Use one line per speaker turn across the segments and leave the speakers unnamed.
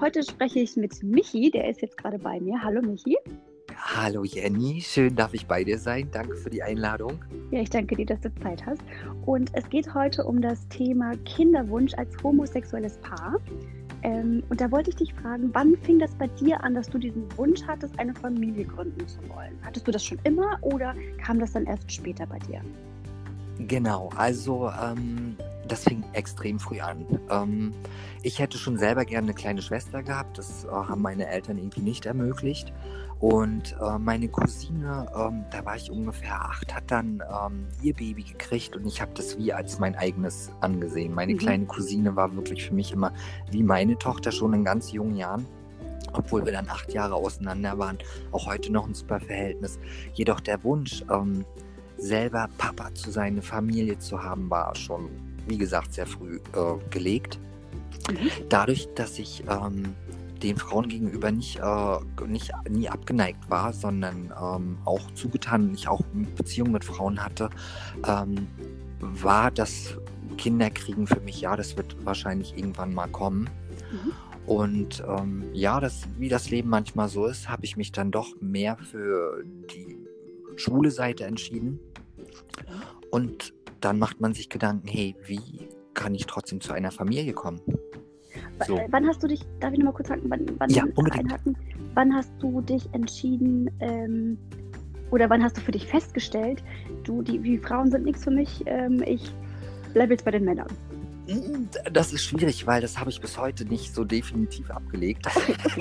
heute spreche ich mit Michi, der ist jetzt gerade bei mir. Hallo Michi.
Hallo Jenny, schön darf ich bei dir sein. Danke für die Einladung.
Ja, ich danke dir, dass du Zeit hast. Und es geht heute um das Thema Kinderwunsch als homosexuelles Paar. Ähm, und da wollte ich dich fragen, wann fing das bei dir an, dass du diesen Wunsch hattest, eine Familie gründen zu wollen? Hattest du das schon immer oder kam das dann erst später bei dir?
Genau, also ähm, das fing extrem früh an. Ähm, ich hätte schon selber gerne eine kleine Schwester gehabt, das äh, haben meine Eltern irgendwie nicht ermöglicht. Und äh, meine Cousine, ähm, da war ich ungefähr acht, hat dann ähm, ihr Baby gekriegt und ich habe das wie als mein eigenes angesehen. Meine mhm. kleine Cousine war wirklich für mich immer wie meine Tochter schon in ganz jungen Jahren obwohl wir dann acht Jahre auseinander waren, auch heute noch ein super Verhältnis. Jedoch der Wunsch, ähm, selber Papa zu sein, eine Familie zu haben, war schon, wie gesagt, sehr früh äh, gelegt. Mhm. Dadurch, dass ich ähm, den Frauen gegenüber nicht, äh, nicht nie abgeneigt war, sondern ähm, auch zugetan, ich auch Beziehungen mit Frauen hatte, ähm, war das Kinderkriegen für mich, ja, das wird wahrscheinlich irgendwann mal kommen. Mhm. Und ähm, ja, das, wie das Leben manchmal so ist, habe ich mich dann doch mehr für die schwule Seite entschieden. Und dann macht man sich Gedanken, hey, wie kann ich trotzdem zu einer Familie kommen?
So. Wann hast du dich, darf ich nochmal kurz sagen, wann, wann,
ja, einhaken,
wann hast du dich entschieden, ähm, oder wann hast du für dich festgestellt, du, die, die Frauen sind nichts für mich, ähm, ich bleibe jetzt bei den Männern?
Hm, das ist schwierig, weil das habe ich bis heute nicht so definitiv abgelegt.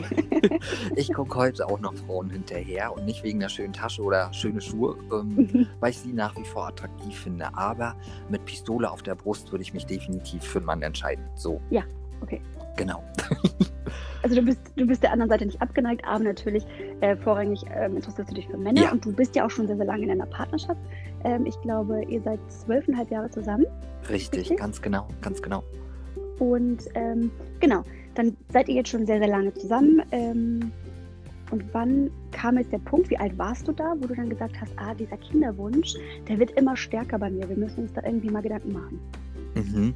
ich gucke heute auch noch Frauen hinterher und nicht wegen der schönen Tasche oder schöne Schuhe, ähm, weil ich sie nach wie vor attraktiv finde. Aber mit Pistole auf der Brust würde ich mich definitiv für einen Mann entscheiden. So.
Ja, okay.
Genau.
also du bist, du bist der anderen Seite nicht abgeneigt, aber natürlich äh, vorrangig ähm, interessierst du dich für Männer
ja.
und du bist ja auch schon sehr, sehr lange in einer Partnerschaft. Ähm, ich glaube, ihr seid zwölfeinhalb Jahre zusammen.
Richtig, richtig, ganz genau, ganz genau.
Und ähm, genau, dann seid ihr jetzt schon sehr, sehr lange zusammen. Ähm, und wann kam jetzt der Punkt, wie alt warst du da, wo du dann gesagt hast, ah, dieser Kinderwunsch, der wird immer stärker bei mir, wir müssen uns da irgendwie mal Gedanken machen?
Mhm.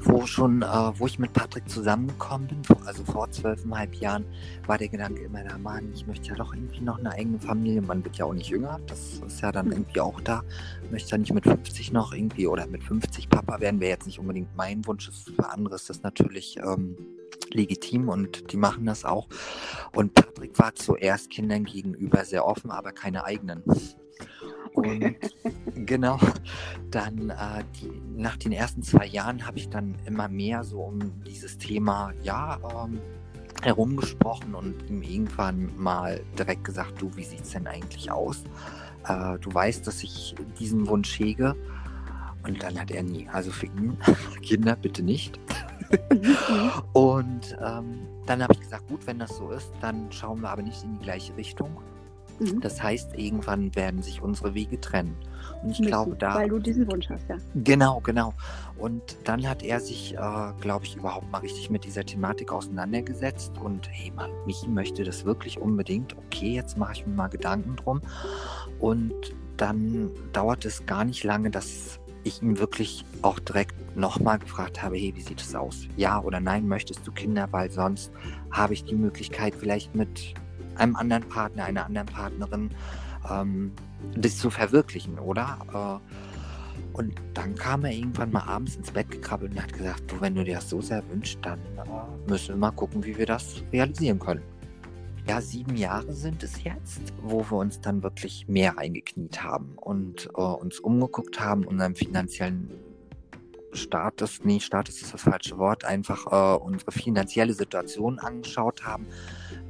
Wo schon, äh, wo ich mit Patrick zusammengekommen bin, also vor zwölfeinhalb Jahren, war der Gedanke immer da, Mann, ich möchte ja doch irgendwie noch eine eigene Familie. Man wird ja auch nicht jünger, das ist ja dann mhm. irgendwie auch da. Ich möchte ja nicht mit 50 noch irgendwie oder mit 50 Papa werden, wäre jetzt nicht unbedingt mein Wunsch. Für andere ist das natürlich ähm, legitim und die machen das auch. Und Patrick war zuerst Kindern gegenüber sehr offen, aber keine eigenen. Und genau, dann äh, die, nach den ersten zwei Jahren habe ich dann immer mehr so um dieses Thema, ja, ähm, herumgesprochen und ihm irgendwann mal direkt gesagt, du, wie sieht es denn eigentlich aus? Äh, du weißt, dass ich diesen Wunsch hege. Und dann hat er nie, also für ihn, Kinder bitte nicht. und ähm, dann habe ich gesagt, gut, wenn das so ist, dann schauen wir aber nicht in die gleiche Richtung. Mhm. Das heißt, irgendwann werden sich unsere Wege trennen. Und ich Müssen, glaube, da.
Weil du diesen Wunsch hast, ja.
Genau, genau. Und dann hat er sich, äh, glaube ich, überhaupt mal richtig mit dieser Thematik auseinandergesetzt. Und hey, Mann, Michi möchte das wirklich unbedingt. Okay, jetzt mache ich mir mal Gedanken drum. Und dann dauert es gar nicht lange, dass ich ihn wirklich auch direkt nochmal gefragt habe, hey, wie sieht es aus? Ja oder nein, möchtest du Kinder? Weil sonst habe ich die Möglichkeit, vielleicht mit einem anderen Partner, einer anderen Partnerin, ähm, das zu verwirklichen, oder? Äh, und dann kam er irgendwann mal abends ins Bett gekrabbelt und hat gesagt, du, wenn du dir das so sehr wünschst, dann äh, müssen wir mal gucken, wie wir das realisieren können. Ja, sieben Jahre sind es jetzt, wo wir uns dann wirklich mehr eingekniet haben und äh, uns umgeguckt haben, unseren finanziellen Status, nee, Status ist das falsche Wort, einfach äh, unsere finanzielle Situation angeschaut haben,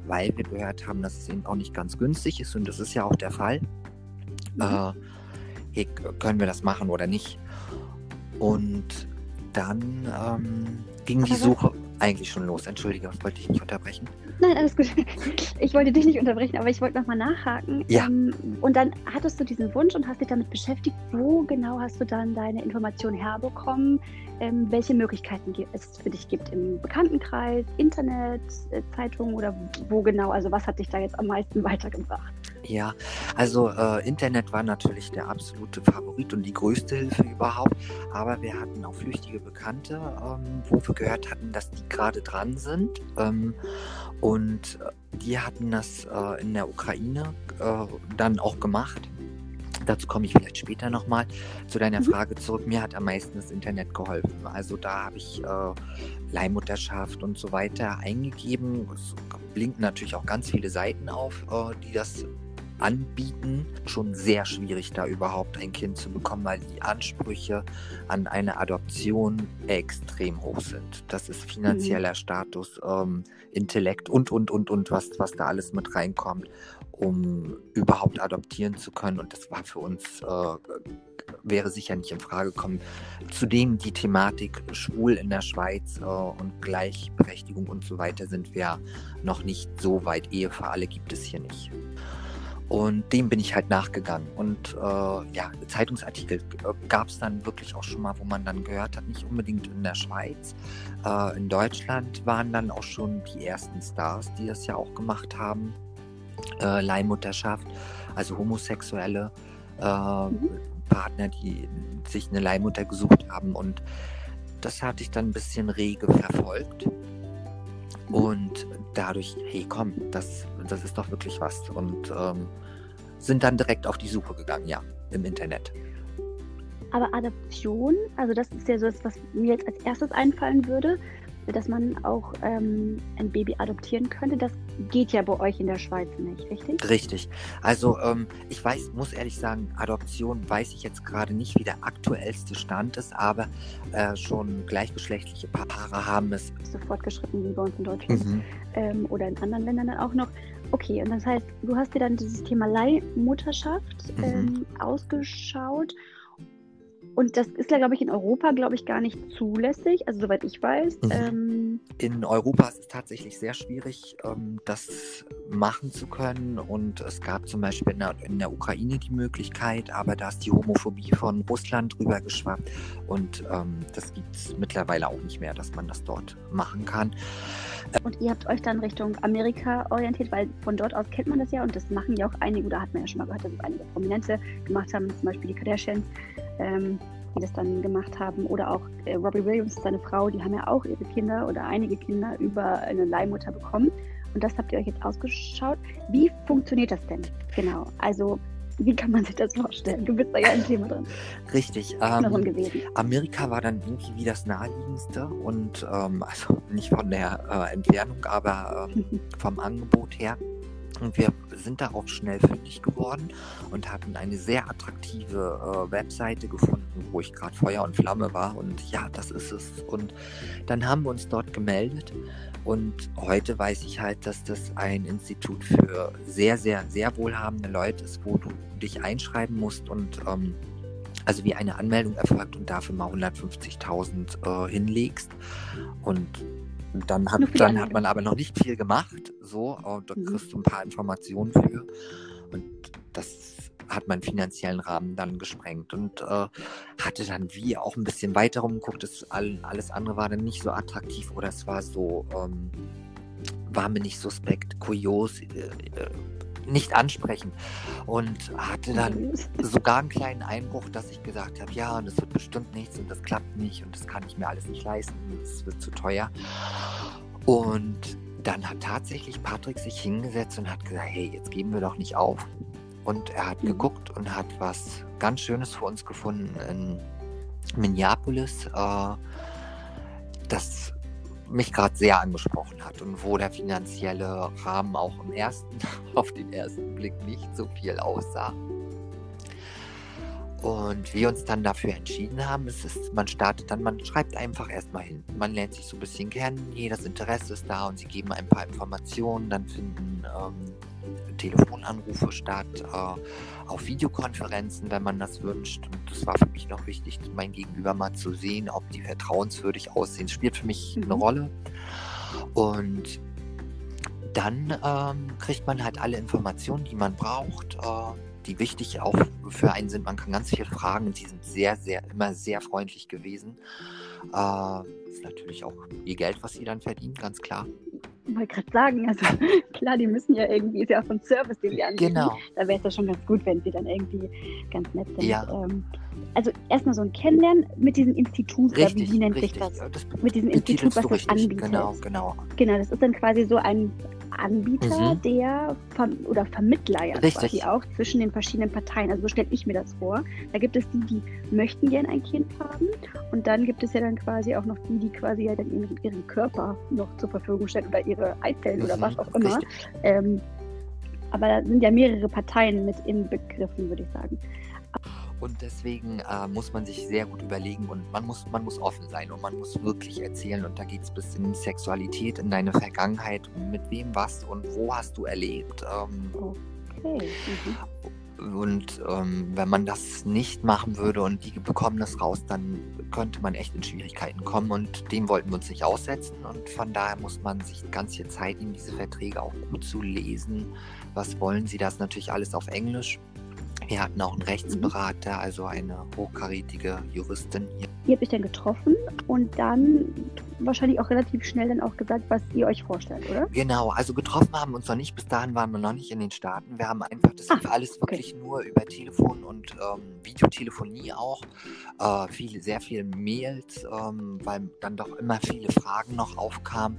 weil wir gehört haben, dass es eben auch nicht ganz günstig ist und das ist ja auch der Fall. Mhm. Äh, hey, können wir das machen oder nicht? Und dann ähm, ging die Suche eigentlich schon los. Entschuldige, wollte ich nicht unterbrechen.
Nein, alles gut. Ich wollte dich nicht unterbrechen, aber ich wollte nochmal nachhaken.
Ja. Ähm,
und dann hattest du diesen Wunsch und hast dich damit beschäftigt. Wo genau hast du dann deine Informationen herbekommen? Ähm, welche Möglichkeiten es für dich gibt im Bekanntenkreis, Internet, äh, Zeitungen oder wo genau? Also was hat dich da jetzt am meisten weitergebracht?
Ja, also äh, Internet war natürlich der absolute Favorit und die größte Hilfe überhaupt. Aber wir hatten auch flüchtige Bekannte, ähm, wo wir gehört hatten, dass die gerade dran sind. Ähm, und äh, die hatten das äh, in der Ukraine äh, dann auch gemacht. Dazu komme ich vielleicht später nochmal zu deiner mhm. Frage zurück. Mir hat am meisten das Internet geholfen. Also da habe ich äh, Leihmutterschaft und so weiter eingegeben. Es blinken natürlich auch ganz viele Seiten auf, äh, die das anbieten. Schon sehr schwierig, da überhaupt ein Kind zu bekommen, weil die Ansprüche an eine Adoption extrem hoch sind. Das ist finanzieller mhm. Status, ähm, Intellekt und, und, und, und, was, was da alles mit reinkommt um überhaupt adoptieren zu können. Und das war für uns, äh, wäre sicher nicht in Frage gekommen. Zudem die Thematik schwul in der Schweiz äh, und Gleichberechtigung und so weiter sind wir noch nicht so weit. Ehe für alle gibt es hier nicht. Und dem bin ich halt nachgegangen. Und äh, ja, Zeitungsartikel äh, gab es dann wirklich auch schon mal, wo man dann gehört hat, nicht unbedingt in der Schweiz. Äh, in Deutschland waren dann auch schon die ersten Stars, die das ja auch gemacht haben äh, Leihmutterschaft, also homosexuelle äh, mhm. Partner, die sich eine Leihmutter gesucht haben. Und das hatte ich dann ein bisschen rege verfolgt. Mhm. Und dadurch, hey komm, das, das ist doch wirklich was. Und ähm, sind dann direkt auf die Suche gegangen, ja, im Internet.
Aber Adoption, also das ist ja so das, was mir jetzt als erstes einfallen würde dass man auch ähm, ein Baby adoptieren könnte. Das geht ja bei euch in der Schweiz nicht, richtig?
Richtig. Also ähm, ich weiß, muss ehrlich sagen, Adoption weiß ich jetzt gerade nicht, wie der aktuellste Stand ist, aber äh, schon gleichgeschlechtliche Paare haben es.
So fortgeschritten wie bei uns in Deutschland mhm. ähm, oder in anderen Ländern dann auch noch. Okay, und das heißt, du hast dir dann dieses Thema Leihmutterschaft mhm. Ähm, ausgeschaut und das ist ja, glaube ich, in Europa, glaube ich, gar nicht zulässig, also soweit ich weiß. Mhm.
Ähm, in Europa ist es tatsächlich sehr schwierig, ähm, das machen zu können. Und es gab zum Beispiel in der, in der, Ukraine die Möglichkeit, aber da ist die Homophobie von Russland drüber geschwappt. Und ähm, das gibt es mittlerweile auch nicht mehr, dass man das dort machen kann.
Und ihr habt euch dann Richtung Amerika orientiert, weil von dort aus kennt man das ja und das machen ja auch einige, oder hat man ja schon mal gehört, dass einige Prominente gemacht haben, zum Beispiel die Kardashians ähm, die das dann gemacht haben. Oder auch äh, Robbie Williams, seine Frau, die haben ja auch ihre Kinder oder einige Kinder über eine Leihmutter bekommen. Und das habt ihr euch jetzt ausgeschaut. Wie funktioniert das denn? Genau. Also wie kann man sich das vorstellen? Du bist da ja ein Thema drin.
Richtig. Ähm, Amerika war dann irgendwie wie das naheliegendste und ähm, also nicht von der äh, Entfernung, aber ähm, vom Angebot her. Und wir sind darauf schnell fündig geworden und hatten eine sehr attraktive äh, Webseite gefunden, wo ich gerade Feuer und Flamme war. Und ja, das ist es. Und dann haben wir uns dort gemeldet. Und heute weiß ich halt, dass das ein Institut für sehr, sehr, sehr wohlhabende Leute ist, wo du dich einschreiben musst und ähm, also wie eine Anmeldung erfolgt und dafür mal 150.000 äh, hinlegst. Und dann hat, dann hat man aber noch nicht viel gemacht, so, und da mhm. kriegst du ein paar Informationen für. Und das hat meinen finanziellen Rahmen dann gesprengt und äh, hatte dann wie auch ein bisschen weiter rumgeguckt. Das, alles andere war dann nicht so attraktiv oder es war so, ähm, war mir nicht suspekt, kurios, äh, äh, nicht ansprechend. Und hatte dann sogar einen kleinen Einbruch, dass ich gesagt habe, ja, und das wird bestimmt nichts und das klappt nicht und das kann ich mir alles nicht leisten, es wird zu teuer. Und dann hat tatsächlich Patrick sich hingesetzt und hat gesagt, hey, jetzt geben wir doch nicht auf. Und er hat mhm. geguckt und hat was ganz Schönes für uns gefunden in Minneapolis. Äh, das mich gerade sehr angesprochen hat und wo der finanzielle Rahmen auch im ersten, auf den ersten Blick nicht so viel aussah. Und wir uns dann dafür entschieden haben, es ist, man startet dann, man schreibt einfach erstmal hin. Man lernt sich so ein bisschen kennen, jedes Interesse ist da und sie geben ein paar Informationen, dann finden ähm, Telefonanrufe statt, äh, auf Videokonferenzen, wenn man das wünscht. Und das war für mich noch wichtig, mein Gegenüber mal zu sehen, ob die vertrauenswürdig aussehen. Das spielt für mich mhm. eine Rolle. Und dann ähm, kriegt man halt alle Informationen, die man braucht. Äh, die wichtig auch für einen sind. Man kann ganz viel fragen und sie sind sehr, sehr, immer sehr freundlich gewesen. Äh, ist natürlich auch ihr Geld, was sie dann verdienen, ganz klar.
Ich wollte gerade sagen, also klar, die müssen ja irgendwie, ist ja auch ein Service, den sie anbieten.
Genau.
Da wäre es ja schon ganz gut, wenn sie dann irgendwie ganz nett sind.
Ja.
Ähm, also erstmal so ein Kennenlernen mit diesem Institut, oder wie,
Richtig,
wie nennt
richtig.
sich das?
Das
Mit diesem Institut, was das anbietet.
Genau, genau.
Genau, das ist dann quasi so ein Anbieter,
Mhm.
der oder Vermittler ja
Richtig.
quasi auch zwischen den verschiedenen Parteien. Also so stelle ich mir das vor. Da gibt es die, die möchten gern ein Kind haben und dann gibt es ja dann quasi auch noch die, die quasi ja dann ihren, ihren Körper noch zur Verfügung stellen oder ihre Eizellen oder
Mhm,
was auch immer. Ähm, aber da sind ja mehrere Parteien mit inbegriffen, würde ich sagen.
Und deswegen äh, muss man sich sehr gut überlegen und man muss, man muss offen sein und man muss wirklich erzählen. Und da geht es bis in Sexualität, in deine Vergangenheit, mit wem was und wo hast du erlebt. Ähm,
Okay. Mhm.
und ähm, wenn man das nicht machen würde und die bekommen das raus, dann könnte man echt in Schwierigkeiten kommen. Und dem wollten wir uns nicht aussetzen. Und von daher muss man sich ganz viel Zeit nehmen, diese Verträge auch gut zu lesen. Was wollen sie? Das natürlich alles auf Englisch. Wir hatten auch einen Rechtsberater, also eine hochkarätige Juristin hier.
Ihr habt euch dann getroffen und dann wahrscheinlich auch relativ schnell dann auch gesagt, was ihr euch vorstellt, oder?
Genau, also getroffen haben wir uns noch nicht. Bis dahin waren wir noch nicht in den Staaten. Wir haben einfach, das
Ah,
lief alles
okay.
wirklich nur über Telefon und ähm, Videotelefonie auch. Äh, viele, sehr viele Mails, ähm, weil dann doch immer viele Fragen noch aufkamen.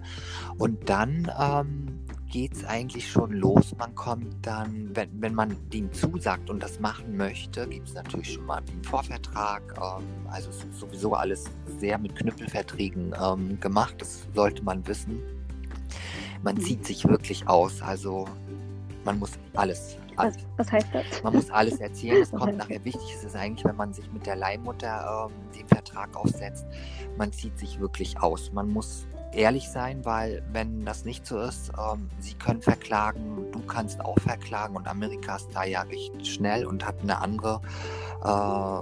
Und dann ähm, geht es eigentlich schon los. Man kommt dann, wenn, wenn man dem zusagt und das machen möchte, gibt es natürlich schon mal einen Vorvertrag. Ähm, also es ist sowieso alles sehr mit Knüppelverträgen ähm, gemacht. Das sollte man wissen. Man
Mhm.
zieht sich wirklich aus. Also man muss alles,
Was, was heißt das?
man muss alles erzählen. Es kommt nachher wichtig. ist Es eigentlich, wenn man sich mit der Leihmutter ähm, den Vertrag aufsetzt, man zieht sich wirklich aus. Man muss ehrlich sein, weil wenn das nicht so ist, ähm, sie können verklagen, du kannst auch verklagen und Amerika ist da ja recht schnell und hat eine andere, äh,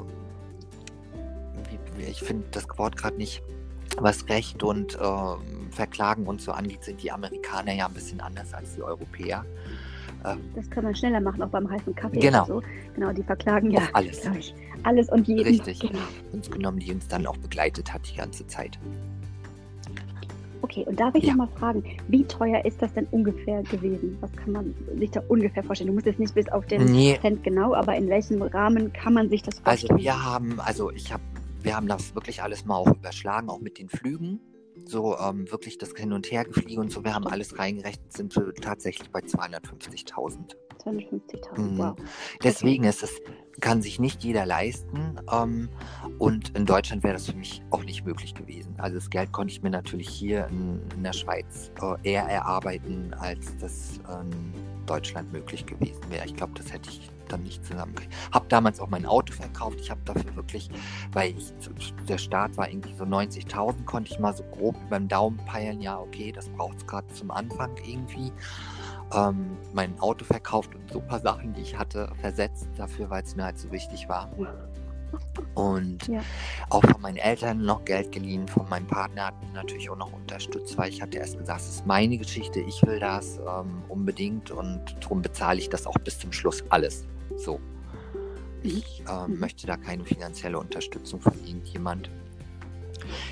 ich finde das Wort gerade nicht, was Recht und ähm, Verklagen und so angeht, sind die Amerikaner ja ein bisschen anders als die Europäer. Ähm,
Das kann man schneller machen, auch beim heißen Kaffee
Genau.
so. Genau, die verklagen ja
Auf alles.
ich, alles und jeden.
Richtig.
Genau.
uns genommen, die uns dann auch begleitet hat die ganze Zeit.
Okay, und darf ich
Ja.
noch mal fragen, wie teuer ist das denn ungefähr gewesen? Was kann man sich da ungefähr vorstellen? Du musst jetzt nicht bis auf den
Nee,
Cent genau, aber in welchem Rahmen kann man sich das
also
vorstellen?
wir haben, also ich habe, wir haben das wirklich alles mal auch überschlagen, auch mit den Flügen. So ähm, wirklich das Hin- und Hergefliege und so, wir haben alles reingerechnet, sind wir tatsächlich bei 250.000.
250.000,
Mhm.
wow.
Deswegen ist es, kann sich nicht jeder leisten. Ähm, und in Deutschland wäre das für mich auch nicht möglich gewesen. Also das Geld konnte ich mir natürlich hier in, in der Schweiz äh, eher erarbeiten, als das in Deutschland möglich gewesen wäre. Ich glaube, das hätte ich dann nicht zusammengekriegt. Habe damals auch mein Auto verkauft. Ich habe dafür wirklich, weil ich, der Start war irgendwie so 90.000, konnte ich mal so grob beim Daumen peilen, ja, okay, das braucht es gerade zum Anfang irgendwie ähm, mein Auto verkauft und so ein paar Sachen, die ich hatte, versetzt dafür, weil es mir halt so wichtig war. Und
Ja.
auch von meinen Eltern noch Geld geliehen, von meinem Partner hat mich natürlich auch noch unterstützt, weil ich hatte erst gesagt, es ist meine Geschichte, ich will das ähm, unbedingt und darum bezahle ich das auch bis zum Schluss alles. So. Ich ähm,
Mhm.
möchte da keine finanzielle Unterstützung von irgendjemand.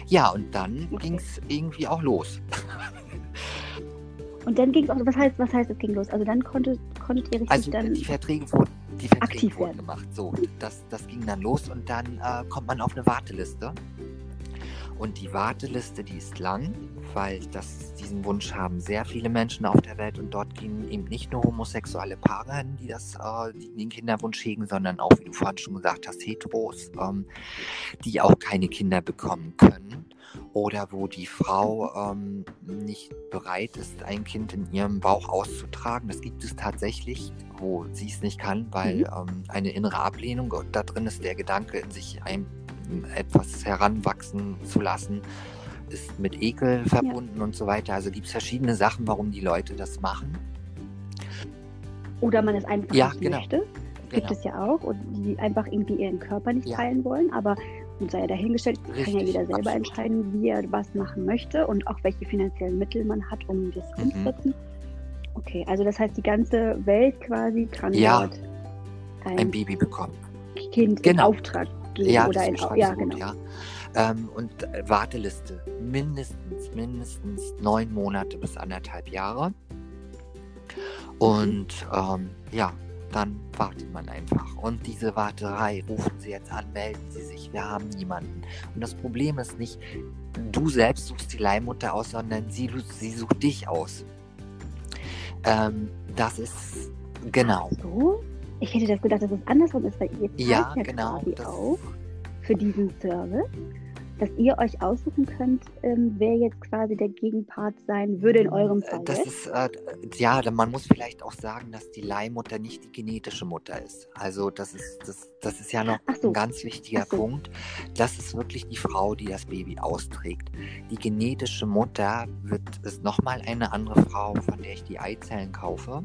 Ja, und dann
Okay.
ging es irgendwie auch los.
Und dann ging es auch, was heißt, was heißt, es ging los? Also dann konntet, konntet ihr richtig
Also
dann,
die Verträge wurden, die Verträge
aktiv
wurden
werden.
gemacht. So, das, das ging dann los und dann äh, kommt man auf eine Warteliste. Und die Warteliste, die ist lang, weil das, diesen Wunsch haben sehr viele Menschen auf der Welt und dort gehen eben nicht nur homosexuelle Paare hin, die das, äh, die den Kinderwunsch hegen, sondern auch, wie du vorhin schon gesagt hast, Heteros, ähm, die auch keine Kinder bekommen können oder wo die Frau ähm, nicht bereit ist, ein Kind in ihrem Bauch auszutragen. Das gibt es tatsächlich, wo sie es nicht kann, weil
Mhm.
ähm, eine innere Ablehnung da drin ist der Gedanke, in sich ein, etwas heranwachsen zu lassen, ist mit Ekel verbunden und so weiter. Also gibt es verschiedene Sachen, warum die Leute das machen.
oder man es einfach
Ja,
nicht
genau.
möchte. Gibt
Genau.
es ja auch und die einfach irgendwie ihren Körper nicht
Ja.
teilen wollen, aber und sei ja dahingestellt, kann ja jeder selber
absolut.
entscheiden, wie er was machen möchte und auch welche finanziellen Mittel man hat, um das
Mhm.
umzusetzen. Okay, also das heißt, die ganze Welt quasi kann
Ja.
ein,
Ein Baby bekommen.
Kind in
Genau.
Auftrag geben
Ja,
oder in,
beschreibst
ja
gut,
genau.
ja. Ähm, und äh, Warteliste mindestens, mindestens neun Monate bis anderthalb Jahre. Und ähm, ja, dann wartet man einfach. Und diese Warterei, rufen Sie jetzt an, melden Sie sich, wir haben niemanden. Und das Problem ist nicht, du selbst suchst die Leihmutter aus, sondern sie, sie sucht dich aus. Ähm, das ist genau.
Ach so? Ich hätte das gedacht, dass es andersrum ist, weil ihr zahlt
Ja,
ja,
genau,
quasi
das-
auch für diesen Service, dass ihr euch aussuchen könnt, ähm, wer jetzt quasi der Gegenpart sein würde in eurem Fall.
Das ist, äh, ja, man muss vielleicht auch sagen, dass die Leihmutter nicht die genetische Mutter ist. Also das ist, das, das ist ja noch
so.
ein ganz wichtiger
so.
Punkt. Das ist wirklich die Frau, die das Baby austrägt. Die genetische Mutter wird, ist nochmal eine andere Frau, von der ich die Eizellen kaufe.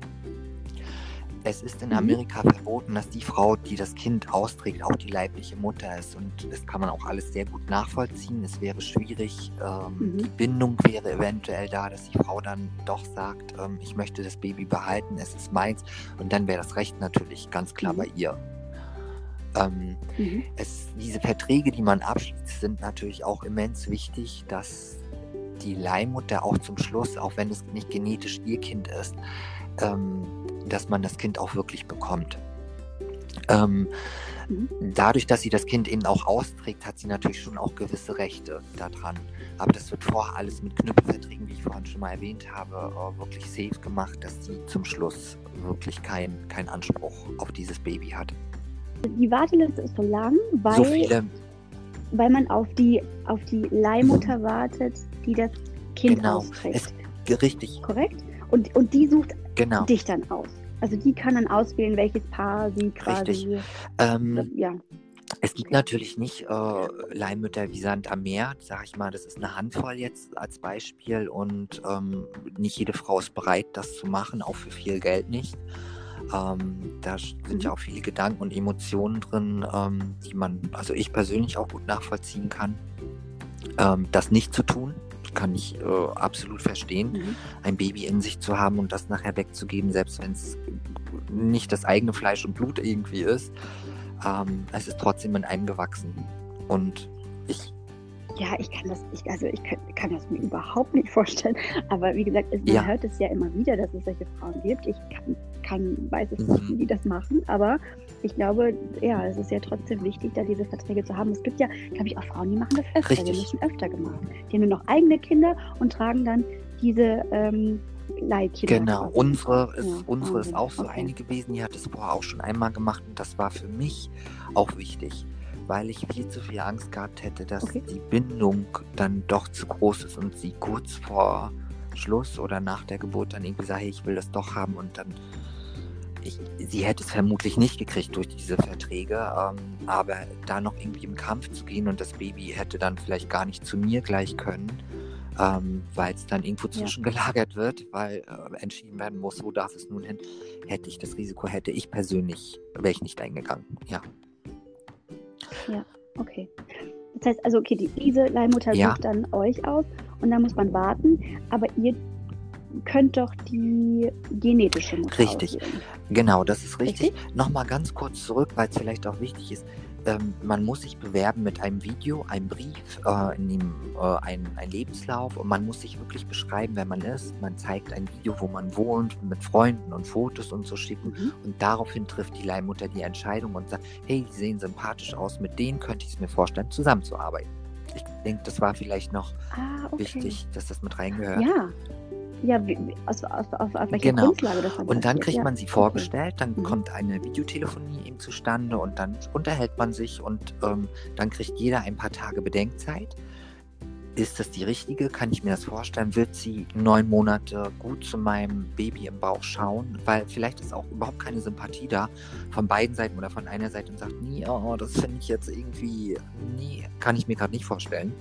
Es ist in
Mhm.
Amerika verboten, dass die Frau, die das Kind austrägt, auch die leibliche Mutter ist. Und das kann man auch alles sehr gut nachvollziehen. Es wäre schwierig. Ähm,
Mhm.
Die Bindung wäre eventuell da, dass die Frau dann doch sagt, ähm, ich möchte das Baby behalten, es ist meins. Und dann wäre das Recht natürlich ganz klar
Mhm.
bei ihr. Ähm,
Mhm.
es, diese Verträge, die man abschließt, sind natürlich auch immens wichtig, dass die Leihmutter auch zum Schluss, auch wenn es nicht genetisch ihr Kind ist, ähm, dass man das Kind auch wirklich bekommt. Ähm,
Mhm.
Dadurch, dass sie das Kind eben auch austrägt, hat sie natürlich schon auch gewisse Rechte daran. Aber das wird vorher alles mit Knüppelverträgen, wie ich vorhin schon mal erwähnt habe, äh, wirklich safe gemacht, dass sie zum Schluss wirklich keinen kein Anspruch auf dieses Baby hat.
Die Warteliste ist so lang, weil,
so viele,
weil man auf die, auf die Leihmutter wartet, die das Kind
Genau.
austrägt.
richtig,
Korrekt? Und, und die sucht
genau.
dich dann aus. Also die kann dann auswählen, welches Paar sie quasi.
Richtig. Ähm,
Ja.
Es gibt natürlich nicht äh, Leihmütter wie Sand am Meer, sag ich mal, das ist eine Handvoll jetzt als Beispiel und ähm, nicht jede Frau ist bereit, das zu machen, auch für viel Geld nicht. Ähm, da sind
Mhm.
ja auch viele Gedanken und Emotionen drin, ähm, die man, also ich persönlich auch gut nachvollziehen kann. Ähm, das nicht zu tun, kann ich äh, absolut verstehen
Mhm.
ein Baby in sich zu haben und das nachher wegzugeben, selbst wenn es nicht das eigene Fleisch und Blut irgendwie ist. Ähm, es ist trotzdem in einem gewachsen. Und ich,
Ja, ich kann das, ich, also ich kann, kann das mir überhaupt nicht vorstellen. Aber wie gesagt, es, man
Ja.
hört es ja immer wieder, dass es solche Frauen gibt. Ich kann, kann weiß es nicht,
Mhm.
wie die das machen, aber ich glaube, ja, es ist ja trotzdem wichtig, da diese Verträge zu haben. Es gibt ja, glaube ich, auch Frauen, die machen das öfter. Die
Richtig.
das schon öfter gemacht. Die haben nur noch eigene Kinder und tragen dann diese ähm, Leihkinder.
genau,
quasi.
unsere ist,
Ja,
unsere ist
Wahnsinn.
auch so
Okay.
eine gewesen, die hat es vorher auch schon einmal gemacht und das war für mich auch wichtig, weil ich viel zu viel Angst gehabt hätte, dass
Okay.
die Bindung dann doch zu groß ist und sie kurz vor Schluss oder nach der Geburt dann irgendwie sagt, hey, ich will das doch haben und dann ich, sie hätte es vermutlich nicht gekriegt durch diese Verträge, ähm, aber da noch irgendwie im Kampf zu gehen und das Baby hätte dann vielleicht gar nicht zu mir gleich können, ähm, weil es dann irgendwo
Ja.
zwischengelagert wird, weil äh, entschieden werden muss, wo darf es nun hin, hätte ich das Risiko, hätte ich persönlich, wäre ich nicht eingegangen. Ja,
Okay. Das heißt also, okay, die, diese Leihmutter
Ja.
sucht dann euch aus und dann muss man warten, aber ihr könnt doch die genetische Mutter
Richtig.
auswählen.
genau, das ist richtig. Nochmal ganz kurz zurück, weil es vielleicht auch wichtig ist. Ähm, man muss sich bewerben mit einem Video, einem Brief, äh, in dem äh, ein, ein Lebenslauf und man muss sich wirklich beschreiben, wer man ist. Man zeigt ein Video, wo man wohnt, mit Freunden und Fotos und so schicken.
Mhm.
Und daraufhin trifft die Leihmutter die Entscheidung und sagt, hey, die sehen sympathisch aus, mit denen könnte ich es mir vorstellen, zusammenzuarbeiten. Ich denke, das war vielleicht noch
Ah, okay.
wichtig, dass das mit reingehört.
Ja. Ja, wie, aus, aus, auf, auf welcher
Genau.
Grundlage das dann
Und dann kriegt
ja.
man sie vorgestellt, dann
Mhm.
kommt eine Videotelefonie eben zustande und dann unterhält man sich und ähm, dann kriegt jeder ein paar Tage Bedenkzeit. Ist das die richtige? Kann ich mir das vorstellen? Wird sie neun Monate gut zu meinem Baby im Bauch schauen? Weil vielleicht ist auch überhaupt keine Sympathie da von beiden Seiten oder von einer Seite und sagt, nee, oh, das finde ich jetzt irgendwie, nee, kann ich mir gerade nicht vorstellen.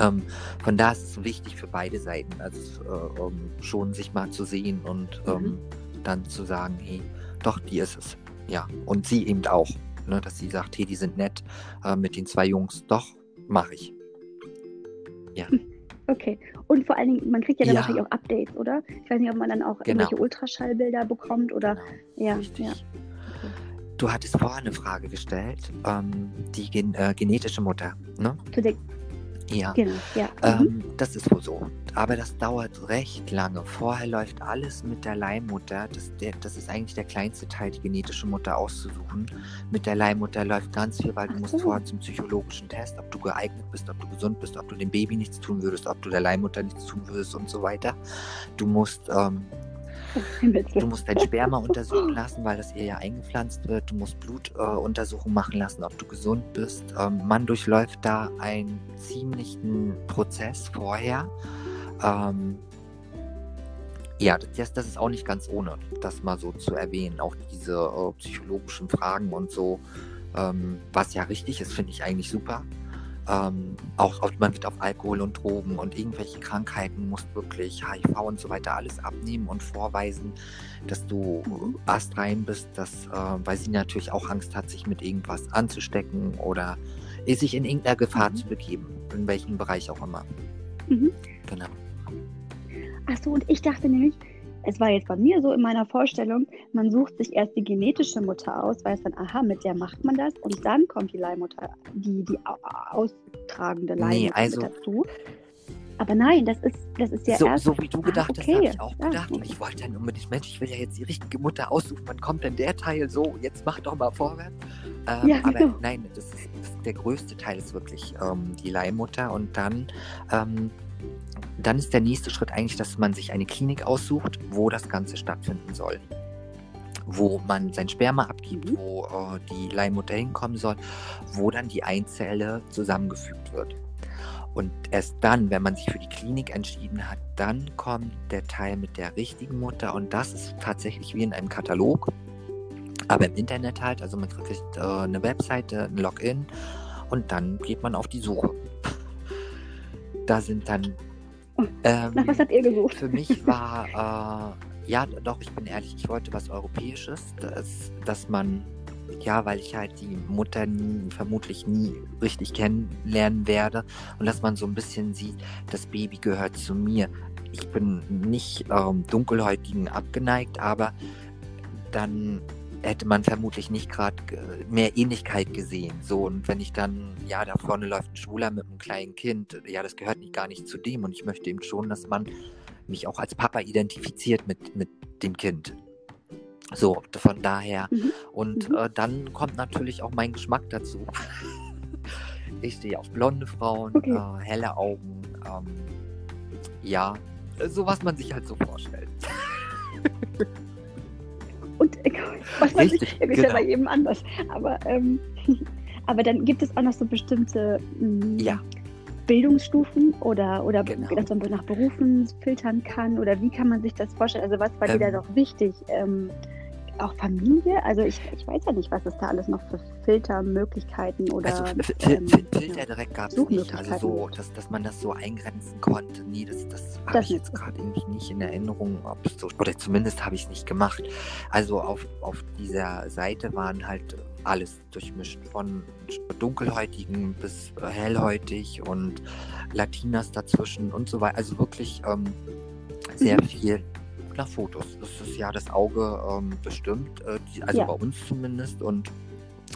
Ähm, von da ist es wichtig für beide Seiten, also äh, um, schon sich mal zu sehen und
Mhm.
ähm, dann zu sagen, hey, doch, die ist es. Ja, und sie eben auch, ne, dass sie sagt, hey, die sind nett äh, mit den zwei Jungs, doch, mache ich.
Okay. Und vor allen Dingen, man kriegt ja dann
Ja.
wahrscheinlich auch Updates, oder? Ich weiß nicht, ob man dann auch
Genau.
irgendwelche Ultraschallbilder bekommt oder.
Genau,
Ja,
richtig.
ja.
Du hattest vorher eine Frage gestellt, ähm, die gen äh, genetische Mutter, ne?
Zu der,
Ja.
genau, ja.
Ähm,
Mhm.
das ist wohl so. Aber das dauert recht lange. Vorher läuft alles mit der Leihmutter. Das, der, das ist eigentlich der kleinste Teil, die genetische Mutter auszusuchen. Mit der Leihmutter läuft ganz viel, weil du
Ach
musst
so.
vorher zum psychologischen Test, ob du geeignet bist, ob du gesund bist, ob du dem Baby nichts tun würdest, ob du der Leihmutter nichts tun würdest und so weiter. Du musst ähm, Du musst dein Sperma untersuchen lassen, weil das ihr ja eingepflanzt wird. Du musst Blutuntersuchungen äh, machen lassen, ob du gesund bist. Ähm, man durchläuft da einen ziemlichen Prozess vorher. Ähm, ja, das, das ist auch nicht ganz ohne, das mal so zu erwähnen. Auch diese äh, psychologischen Fragen und so, ähm, was ja richtig ist, finde ich eigentlich super. Ähm, auch, auch man wird auf Alkohol und Drogen und irgendwelche Krankheiten muss wirklich HIV und so weiter alles abnehmen und vorweisen, dass du
Mhm.
astrein bist, dass, äh, weil sie natürlich auch Angst hat, sich mit irgendwas anzustecken oder sich in irgendeiner Gefahr
Mhm.
zu begeben, in welchem Bereich auch immer.
Mhm.
Genau.
Ach so, und ich dachte nämlich, es war jetzt bei mir so in meiner Vorstellung, man sucht sich erst die genetische Mutter aus, weiß dann, aha, mit der macht man das und dann kommt die Leihmutter, die, die au- austragende
Nee,
Leihmutter
also-
mit dazu. Aber nein, das ist, das ist ja
so,
erst.
so wie du
Ah,
gedacht hast,
okay.
habe ich auch
Ja,
gedacht. Und ich wollte dann unbedingt, Mensch, ich will ja jetzt die richtige Mutter aussuchen. Wann kommt denn der Teil? So, jetzt mach doch mal vorwärts. Ähm,
Ja,
aber
genau.
nein, das ist, das der größte Teil ist wirklich ähm, die Leihmutter. Und dann, ähm, dann ist der nächste Schritt eigentlich, dass man sich eine Klinik aussucht, wo das Ganze stattfinden soll. Wo man sein Sperma abgibt,
Mhm.
wo äh, die Leihmutter hinkommen soll, wo dann die Einzelle zusammengefügt wird. Und erst dann, wenn man sich für die Klinik entschieden hat, dann kommt der Teil mit der richtigen Mutter und das ist tatsächlich wie in einem Katalog, aber im Internet halt. Also man kriegt äh, eine Webseite, ein Login und dann geht man auf die Suche. Da sind dann. Ähm,
Nach was habt ihr gesucht?
für mich war, äh, ja, doch, ich bin ehrlich, ich wollte was Europäisches, dass, dass man, ja, weil ich halt die Mutter nie, vermutlich nie richtig kennenlernen werde und dass man so ein bisschen sieht, das Baby gehört zu mir. Ich bin nicht ähm, dunkelhäutigen abgeneigt, aber dann hätte man vermutlich nicht gerade mehr Ähnlichkeit gesehen. So, und wenn ich dann, ja, da vorne läuft ein Schwuler mit einem kleinen Kind, ja, das gehört nicht, gar nicht zu dem. Und ich möchte eben schon, dass man mich auch als Papa identifiziert mit, mit dem Kind. So, von daher.
Mhm.
Und
Mhm.
äh, dann kommt natürlich auch mein Geschmack dazu. ich stehe auf blonde Frauen,
Okay.
äh, helle Augen, ähm, ja, so was man sich halt so vorstellt.
Und äh, was weiß ich,
Richtig,
ist ja
genau.
bei jedem anders. Aber, ähm, aber dann gibt es auch noch so bestimmte mh,
Ja.
Bildungsstufen oder, oder
Genau.
dass man nach Berufen filtern kann oder wie kann man sich das vorstellen? Also was war dir da
Ähm.
noch wichtig? Ähm, auch Familie? Also ich, ich weiß ja nicht, was es da alles noch für Filtermöglichkeiten oder
Also
ähm.
Filter direkt gab es nicht. Also so, dass, dass man das so eingrenzen konnte. Nee, das, das habe ich jetzt gerade irgendwie nicht in Erinnerung. Ob so, oder zumindest habe ich es nicht gemacht. Also auf, auf dieser Seite waren halt alles durchmischt. Von dunkelhäutigen bis hellhäutig und Latinas dazwischen und so weiter. Also wirklich ähm, sehr
Mhm.
viel nach Fotos. Das ist ja das Auge ähm, bestimmt. Äh, die, also
Ja.
bei uns zumindest. Und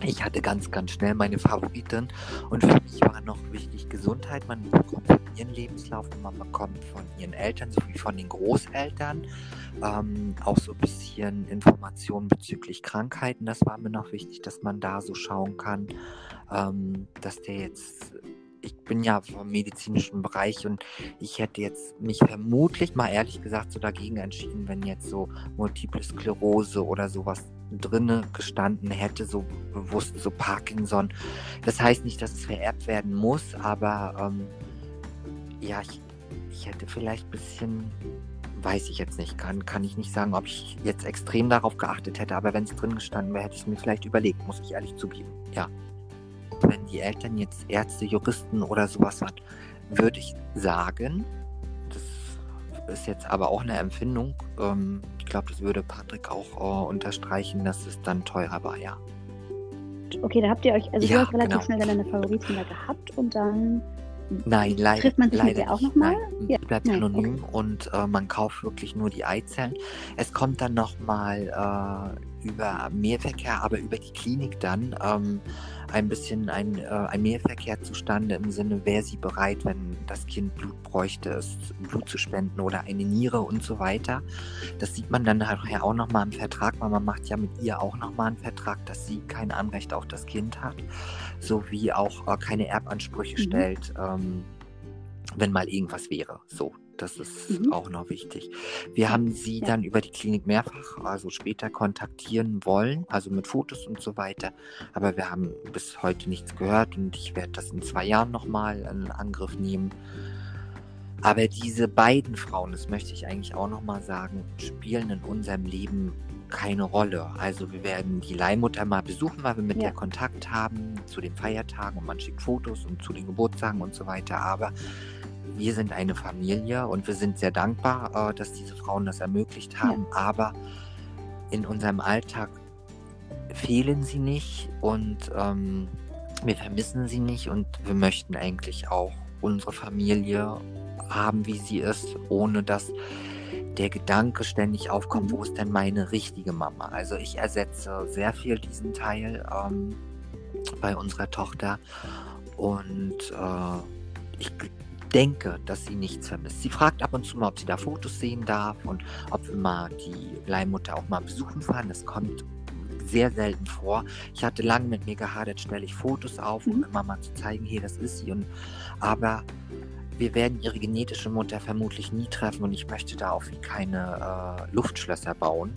ich hatte ganz, ganz schnell meine Favoritin. Und für mich war noch wichtig Gesundheit. Man bekommt von ihren Lebenslauf und man bekommt von ihren Eltern sowie von den Großeltern ähm, auch so ein bisschen Informationen bezüglich Krankheiten. Das war mir noch wichtig, dass man da so schauen kann, ähm, dass der jetzt. Ich bin ja vom medizinischen Bereich und ich hätte jetzt mich vermutlich mal ehrlich gesagt so dagegen entschieden, wenn jetzt so Multiple Sklerose oder sowas drinne gestanden hätte, so bewusst so Parkinson. Das heißt nicht, dass es vererbt werden muss, aber ähm, ja, ich, ich hätte vielleicht ein bisschen, weiß ich jetzt nicht, kann, kann ich nicht sagen, ob ich jetzt extrem darauf geachtet hätte, aber wenn es drin gestanden wäre, hätte ich es mir vielleicht überlegt, muss ich ehrlich zugeben. Ja. Wenn die Eltern jetzt Ärzte, Juristen oder sowas waren, würde ich sagen, das ist jetzt aber auch eine Empfindung. Ähm, ich glaube, das würde Patrick auch äh, unterstreichen, dass es dann teurer war, ja.
Okay, da habt ihr euch, also
Ja,
du hast relativ
genau.
schnell deine Favoritin da gehabt und dann
Nein, leider.
Trifft man sich
leider
der auch
nicht.
noch mal?
Nein,
Ja.
bleibt
Nein,
anonym und äh, man kauft wirklich nur die Eizellen. Es kommt dann nochmal äh, über Mehrverkehr, aber über die Klinik dann ähm, ein bisschen ein, äh, ein Mehrverkehr zustande im Sinne, wäre sie bereit, wenn das Kind Blut bräuchte, es Blut zu spenden oder eine Niere und so weiter. Das sieht man dann nachher auch nochmal im Vertrag, weil man macht ja mit ihr auch nochmal einen Vertrag, dass sie kein Anrecht auf das Kind hat, sowie auch äh, keine Erbansprüche mhm. stellt. Ähm, wenn mal irgendwas wäre. So, das ist mhm. auch noch wichtig. Wir haben sie ja. dann über die Klinik mehrfach, also später kontaktieren wollen, also mit Fotos und so weiter. Aber wir haben bis heute nichts gehört und ich werde das in zwei Jahren nochmal in Angriff nehmen. Aber diese beiden Frauen, das möchte ich eigentlich auch nochmal sagen, spielen in unserem Leben keine Rolle. Also wir werden die Leihmutter mal besuchen, weil wir mit ja. der Kontakt haben zu den Feiertagen und man schickt Fotos und zu den Geburtstagen und so weiter. Aber wir sind eine Familie und wir sind sehr dankbar, äh, dass diese Frauen das ermöglicht haben. Ja. Aber in unserem Alltag fehlen sie nicht und ähm, wir vermissen sie nicht und wir möchten eigentlich auch unsere Familie haben, wie sie ist, ohne dass der Gedanke ständig aufkommt, wo ist denn meine richtige Mama? Also ich ersetze sehr viel diesen Teil ähm, bei unserer Tochter und äh, ich denke, dass sie nichts vermisst. Sie fragt ab und zu mal, ob sie da Fotos sehen darf und ob wir mal die Leihmutter auch mal besuchen fahren. Das kommt sehr selten vor. Ich hatte lange mit mir gehadert, stelle ich Fotos auf, um mhm. immer mal zu zeigen, hey, das ist sie. Und, aber wir werden ihre genetische Mutter vermutlich nie treffen und ich möchte da auch keine äh, Luftschlösser bauen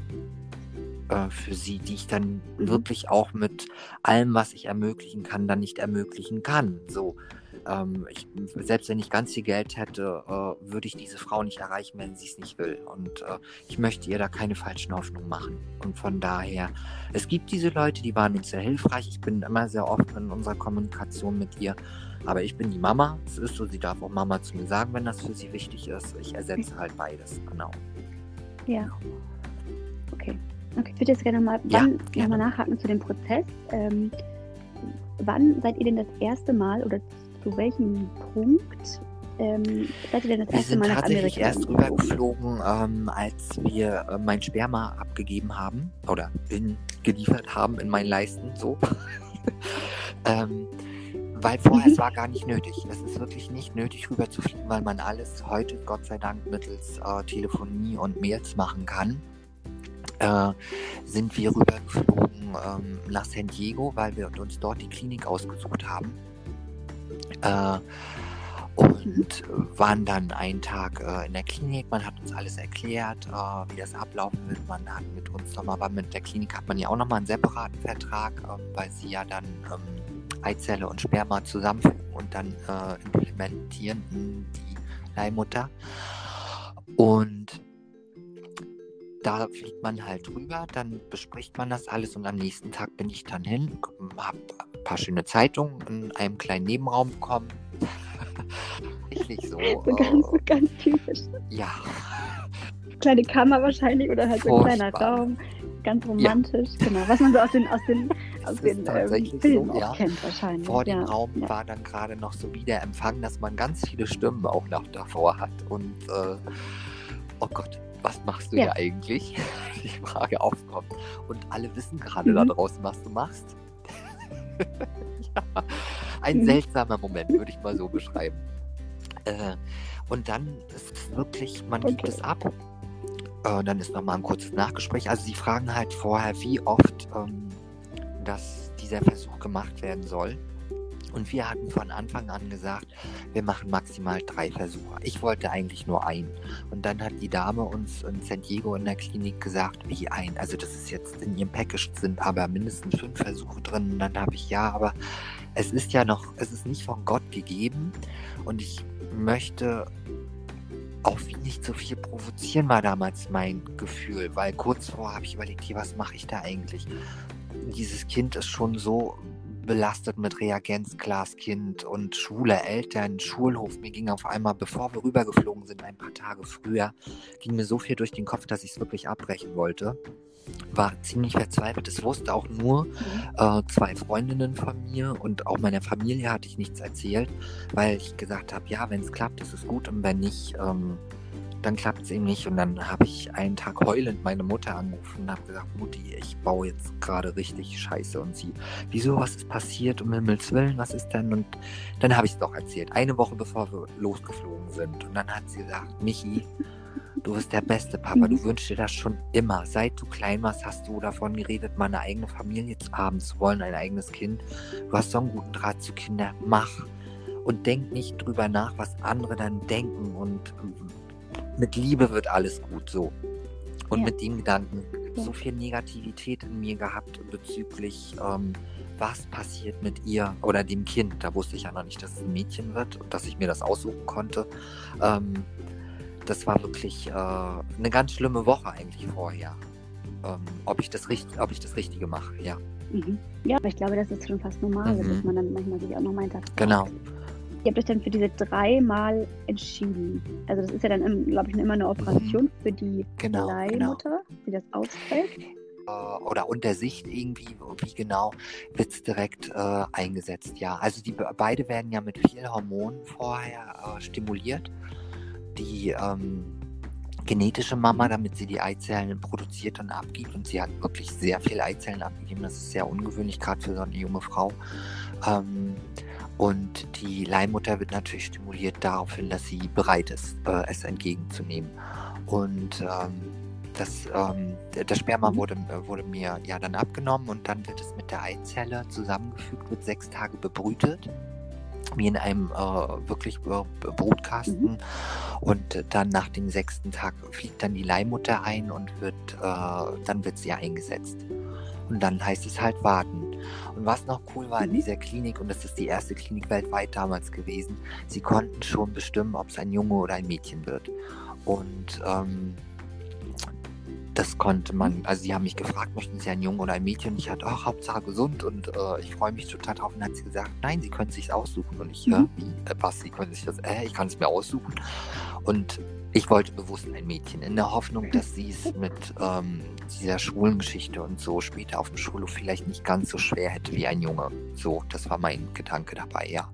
äh, für sie, die ich dann mhm. wirklich auch mit allem, was ich ermöglichen kann, dann nicht ermöglichen kann. So, ähm, ich, selbst wenn ich ganz viel Geld hätte, äh, würde ich diese Frau nicht erreichen, wenn sie es nicht will. Und äh, ich möchte ihr da keine falschen Hoffnungen machen. Und von daher, es gibt diese Leute, die waren uns sehr hilfreich. Ich bin immer sehr offen in unserer Kommunikation mit ihr. Aber ich bin die Mama. Es ist so, sie darf auch Mama zu mir sagen, wenn das für sie wichtig ist. Ich ersetze halt beides, genau.
Ja. Okay. Okay, ich würde jetzt gerne mal, ja, mal nachhaken zu dem Prozess. Ähm, wann seid ihr denn das erste Mal oder zu welchem Punkt ähm, seid ihr denn das
wir
erste Mal nach
Amerika? Wir sind tatsächlich erst rübergeflogen, ähm, als wir äh, mein Sperma abgegeben haben oder in, geliefert haben in meinen Leisten, so. ähm, weil vorher mhm. es war gar nicht nötig. Es ist wirklich nicht nötig rüber zu fliegen, weil man alles heute Gott sei Dank mittels äh, Telefonie und Mails machen kann. Äh, sind wir rübergeflogen ähm, nach San Diego, weil wir uns dort die Klinik ausgesucht haben. Äh, und waren dann einen Tag äh, in der Klinik. Man hat uns alles erklärt, äh, wie das ablaufen wird. Man hat mit uns nochmal, aber mit der Klinik hat man ja auch nochmal einen separaten Vertrag, äh, weil sie ja dann ähm, Eizelle und Sperma zusammenfügen und dann äh, implementieren die Leihmutter. Und da fliegt man halt rüber, dann bespricht man das alles und am nächsten Tag bin ich dann hin, habe ein paar schöne Zeitungen in einem kleinen Nebenraum bekommen.
Richtig so. so ganz, äh, ganz typisch.
Ja.
Kleine Kammer wahrscheinlich oder halt so ein kleiner Raum. Ganz romantisch, ja. genau. Was man so aus den, aus den, aus den ähm, Filmen so, ja. kennt wahrscheinlich.
Vor dem Raum ja. war dann gerade noch so wie der Empfang, dass man ganz viele Stimmen auch noch davor hat. Und äh, oh Gott, was machst du ja. hier eigentlich? Die Frage aufkommt. Und alle wissen gerade mhm. da draußen, was du machst. ja, ein mhm. seltsamer Moment, würde ich mal so beschreiben. Äh, und dann ist es wirklich, man okay. gibt es ab. Äh, dann ist nochmal ein kurzes Nachgespräch. Also sie fragen halt vorher, wie oft ähm, dass dieser Versuch gemacht werden soll. Und wir hatten von Anfang an gesagt, wir machen maximal drei Versuche. Ich wollte eigentlich nur einen. Und dann hat die Dame uns in San Diego in der Klinik gesagt, wie ein. Also das ist jetzt in ihrem Package sind aber mindestens fünf Versuche drin. Und dann habe ich ja, aber es ist ja noch, es ist nicht von Gott gegeben. Und ich möchte auch nicht so viel provozieren, war damals mein Gefühl. Weil kurz vorher habe ich überlegt, hier, was mache ich da eigentlich? Dieses Kind ist schon so belastet mit Reagenzglaskind und schwule Eltern, Schulhof. Mir ging auf einmal, bevor wir rübergeflogen sind, ein paar Tage früher, ging mir so viel durch den Kopf, dass ich es wirklich abbrechen wollte. War ziemlich verzweifelt. Es wusste auch nur mhm. äh, zwei Freundinnen von mir und auch meiner Familie hatte ich nichts erzählt, weil ich gesagt habe, ja, wenn es klappt, ist es gut und wenn nicht, ähm, dann klappt es eben nicht. Und dann habe ich einen Tag heulend meine Mutter angerufen und habe gesagt, Mutti, ich baue jetzt gerade richtig Scheiße. Und sie, wieso, was ist passiert? Um Himmels Willen, was ist denn? Und dann habe ich es doch erzählt. Eine Woche bevor wir losgeflogen sind. Und dann hat sie gesagt, Michi, du bist der beste Papa. Du mhm. wünschst dir das schon immer. Seit du klein warst, hast du davon geredet, mal eine eigene Familie zu haben, zu wollen, ein eigenes Kind. Du hast so einen guten Draht zu Kindern. Mach. Und denk nicht drüber nach, was andere dann denken. Und mit Liebe wird alles gut so. Und ja. mit dem Gedanken so viel Negativität in mir gehabt bezüglich, ähm, was passiert mit ihr oder dem Kind. Da wusste ich ja noch nicht, dass es ein Mädchen wird und dass ich mir das aussuchen konnte. Ähm, das war wirklich äh, eine ganz schlimme Woche eigentlich vorher. Ähm, ob, ich das richtig, ob ich das Richtige mache, ja.
Mhm. Ja, aber ich glaube, das ist schon fast normal, mhm. dass man dann manchmal sich auch noch meint,
Genau.
Ihr habt euch dann für diese dreimal entschieden. Also das ist ja dann, glaube ich, immer eine Operation mhm. für die genau, Leihmutter, genau. die das ausfällt.
Äh, oder unter Sicht irgendwie, wie genau, wird es direkt äh, eingesetzt, ja. Also die beide werden ja mit vielen Hormonen vorher äh, stimuliert. Die ähm, genetische Mama, damit sie die Eizellen produziert und abgibt. Und sie hat wirklich sehr viel Eizellen abgegeben. Das ist sehr ungewöhnlich, gerade für so eine junge Frau. Ähm, und die Leihmutter wird natürlich stimuliert darauf hin, dass sie bereit ist, äh, es entgegenzunehmen. Und ähm, das, ähm, das Sperma mhm. wurde, wurde mir ja dann abgenommen und dann wird es mit der Eizelle zusammengefügt, wird sechs Tage bebrütet wie in einem äh, wirklich äh, Brutkasten. Mhm. Und dann nach dem sechsten Tag fliegt dann die Leihmutter ein und wird, äh, dann wird sie eingesetzt. Und dann heißt es halt warten. Und was noch cool war in mhm. dieser Klinik, und das ist die erste Klinik weltweit damals gewesen, sie konnten schon bestimmen, ob es ein Junge oder ein Mädchen wird. Und ähm, das konnte man, also sie haben mich gefragt, möchten Sie ein Junge oder ein Mädchen? Und ich hatte, ach, Hauptsache gesund und äh, ich freue mich total drauf. Und dann hat sie gesagt, nein, Sie können es sich aussuchen. Und ich, mhm. äh, was, Sie können sich das, äh, ich kann es mir aussuchen. Und ich wollte bewusst ein Mädchen, in der Hoffnung, dass sie es mit ähm, dieser schwulen Geschichte und so später auf dem Schulhof vielleicht nicht ganz so schwer hätte wie ein Junge. So, das war mein Gedanke dabei, ja.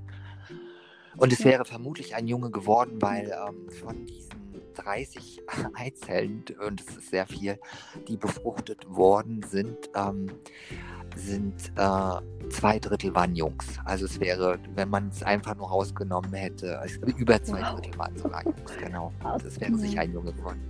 Und es wäre vermutlich ein Junge geworden, weil ähm, von diesen 30 Eizellen, und das ist sehr viel, die befruchtet worden sind, ähm, sind äh, zwei Drittel waren Jungs. Also es wäre, wenn man es einfach nur rausgenommen hätte, über zwei wow. Drittel waren sogar Jungs, genau. Das wäre sicher ein Junge geworden.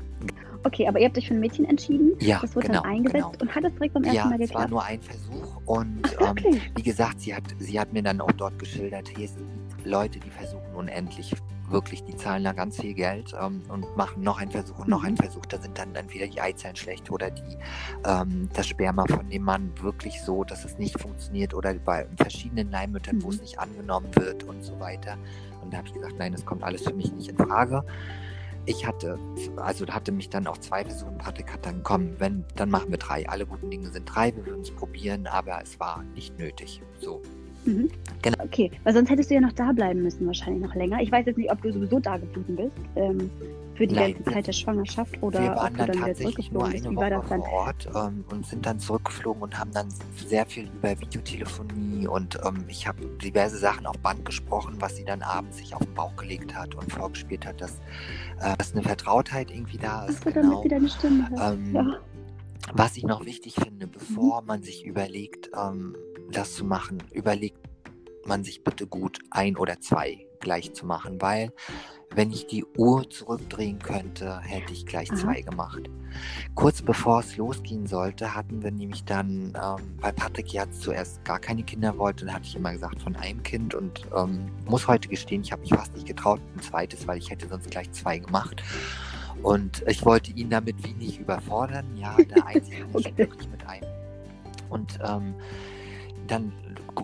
Okay, aber ihr habt euch für ein Mädchen entschieden.
Ja,
das wurde
genau,
dann eingesetzt
genau.
und hat es direkt beim ersten
ja,
Mal geklappt?
Ja, es war nur ein Versuch und Ach, ähm, wie gesagt, sie hat, sie hat mir dann auch dort geschildert, es gibt Leute, die versuchen unendlich wirklich, die zahlen da ganz viel Geld ähm, und machen noch einen Versuch und noch einen. Versuch. Da sind dann entweder die Eizellen schlecht oder die, ähm, das Sperma von dem Mann wirklich so, dass es nicht funktioniert oder bei verschiedenen Leihmüttern, wo es mhm. nicht angenommen wird und so weiter. Und da habe ich gesagt, nein, das kommt alles für mich nicht in Frage. Ich hatte, also hatte mich dann auch zwei Versuche. Patrick hat dann, komm, wenn, dann machen wir drei. Alle guten Dinge sind drei, wir würden es probieren, aber es war nicht nötig. So.
Mhm. Genau. Okay, weil sonst hättest du ja noch da bleiben müssen, wahrscheinlich noch länger. Ich weiß jetzt nicht, ob du sowieso da geblieben bist ähm, für die Nein, ganze Zeit der Schwangerschaft oder
wir waren
ob du
dann, dann tatsächlich nur eine Woche vor Ort ähm, und sind dann zurückgeflogen und haben dann sehr viel über Videotelefonie und ähm, ich habe diverse Sachen auf Band gesprochen, was sie dann abends sich auf den Bauch gelegt hat und vorgespielt hat, dass, äh, dass eine Vertrautheit irgendwie da ist.
Ach, genau. damit sie deine Stimme
hört. Ähm, ja. Was ich noch wichtig finde, bevor mhm. man sich überlegt, ähm, das zu machen, überlegt man sich bitte gut ein oder zwei gleich zu machen, weil wenn ich die Uhr zurückdrehen könnte, hätte ich gleich Aha. zwei gemacht. Kurz bevor es losgehen sollte, hatten wir nämlich dann, ähm, weil Patrick ja zuerst gar keine Kinder wollte, dann hatte ich immer gesagt von einem Kind und ähm, muss heute gestehen, ich habe mich fast nicht getraut, ein zweites, weil ich hätte sonst gleich zwei gemacht. Und ich wollte ihn damit wenig überfordern. Ja, der Einzige okay. wirklich mit einem. Und ähm, dann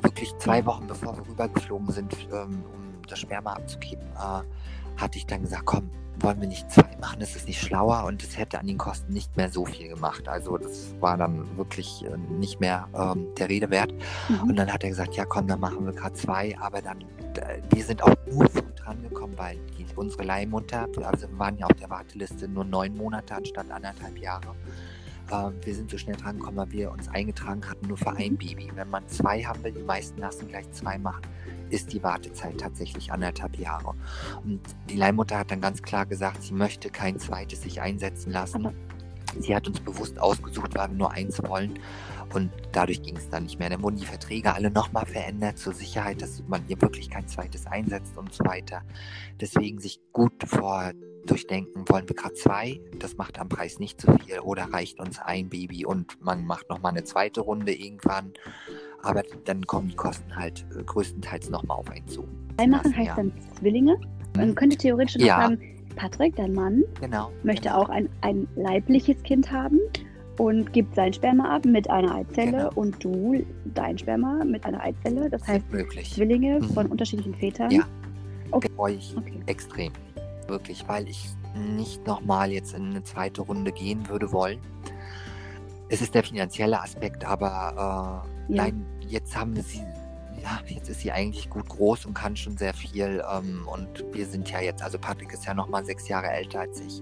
wirklich zwei Wochen bevor wir rübergeflogen sind, ähm, um das Sperma abzugeben, äh, hatte ich dann gesagt, komm, wollen wir nicht zwei machen, das ist nicht schlauer und es hätte an den Kosten nicht mehr so viel gemacht. Also das war dann wirklich äh, nicht mehr ähm, der Rede wert. Mhm. Und dann hat er gesagt, ja komm, dann machen wir gerade zwei, aber dann, wir sind auch nur früh dran gekommen, weil die, unsere Leihmutter, also wir waren ja auf der Warteliste nur neun Monate anstatt anderthalb Jahre äh, wir sind so schnell dran gekommen, weil wir uns eingetragen hatten, nur für ein. Baby. Wenn man zwei haben will, die meisten lassen gleich zwei machen, ist die Wartezeit tatsächlich anderthalb Jahre. Und die Leihmutter hat dann ganz klar gesagt, sie möchte kein zweites sich einsetzen lassen. Sie hat uns bewusst ausgesucht, weil wir nur eins wollen. Und dadurch ging es dann nicht mehr. Dann wurden die Verträge alle nochmal verändert zur Sicherheit, dass man ihr wirklich kein zweites einsetzt und so weiter. Deswegen sich gut vor durchdenken, wollen wir gerade zwei, das macht am Preis nicht zu viel oder reicht uns ein Baby und man macht nochmal eine zweite Runde irgendwann. Aber dann kommen die Kosten halt äh, größtenteils nochmal auf einen zu.
Zwei machen
Ja.
heißt dann Zwillinge. Man könnte theoretisch
Ja.
sagen, Patrick, dein Mann,
Genau.
möchte
genau.
auch ein, ein leibliches Kind haben und gibt sein Sperma ab mit einer Eizelle
Genau.
und du dein Sperma mit einer Eizelle. Das heißt
möglich.
Zwillinge
Mhm.
von unterschiedlichen Vätern.
Ja.
Okay.
Freue ich
Okay.
extrem. Wirklich, weil ich nicht nochmal jetzt in eine zweite Runde gehen würde wollen. Es ist der finanzielle Aspekt, aber äh,
Ja.
nein, jetzt haben wir sie, ja, jetzt ist sie eigentlich gut groß und kann schon sehr viel. Ähm, und wir sind ja jetzt, also Patrick ist ja nochmal sechs Jahre älter als ich.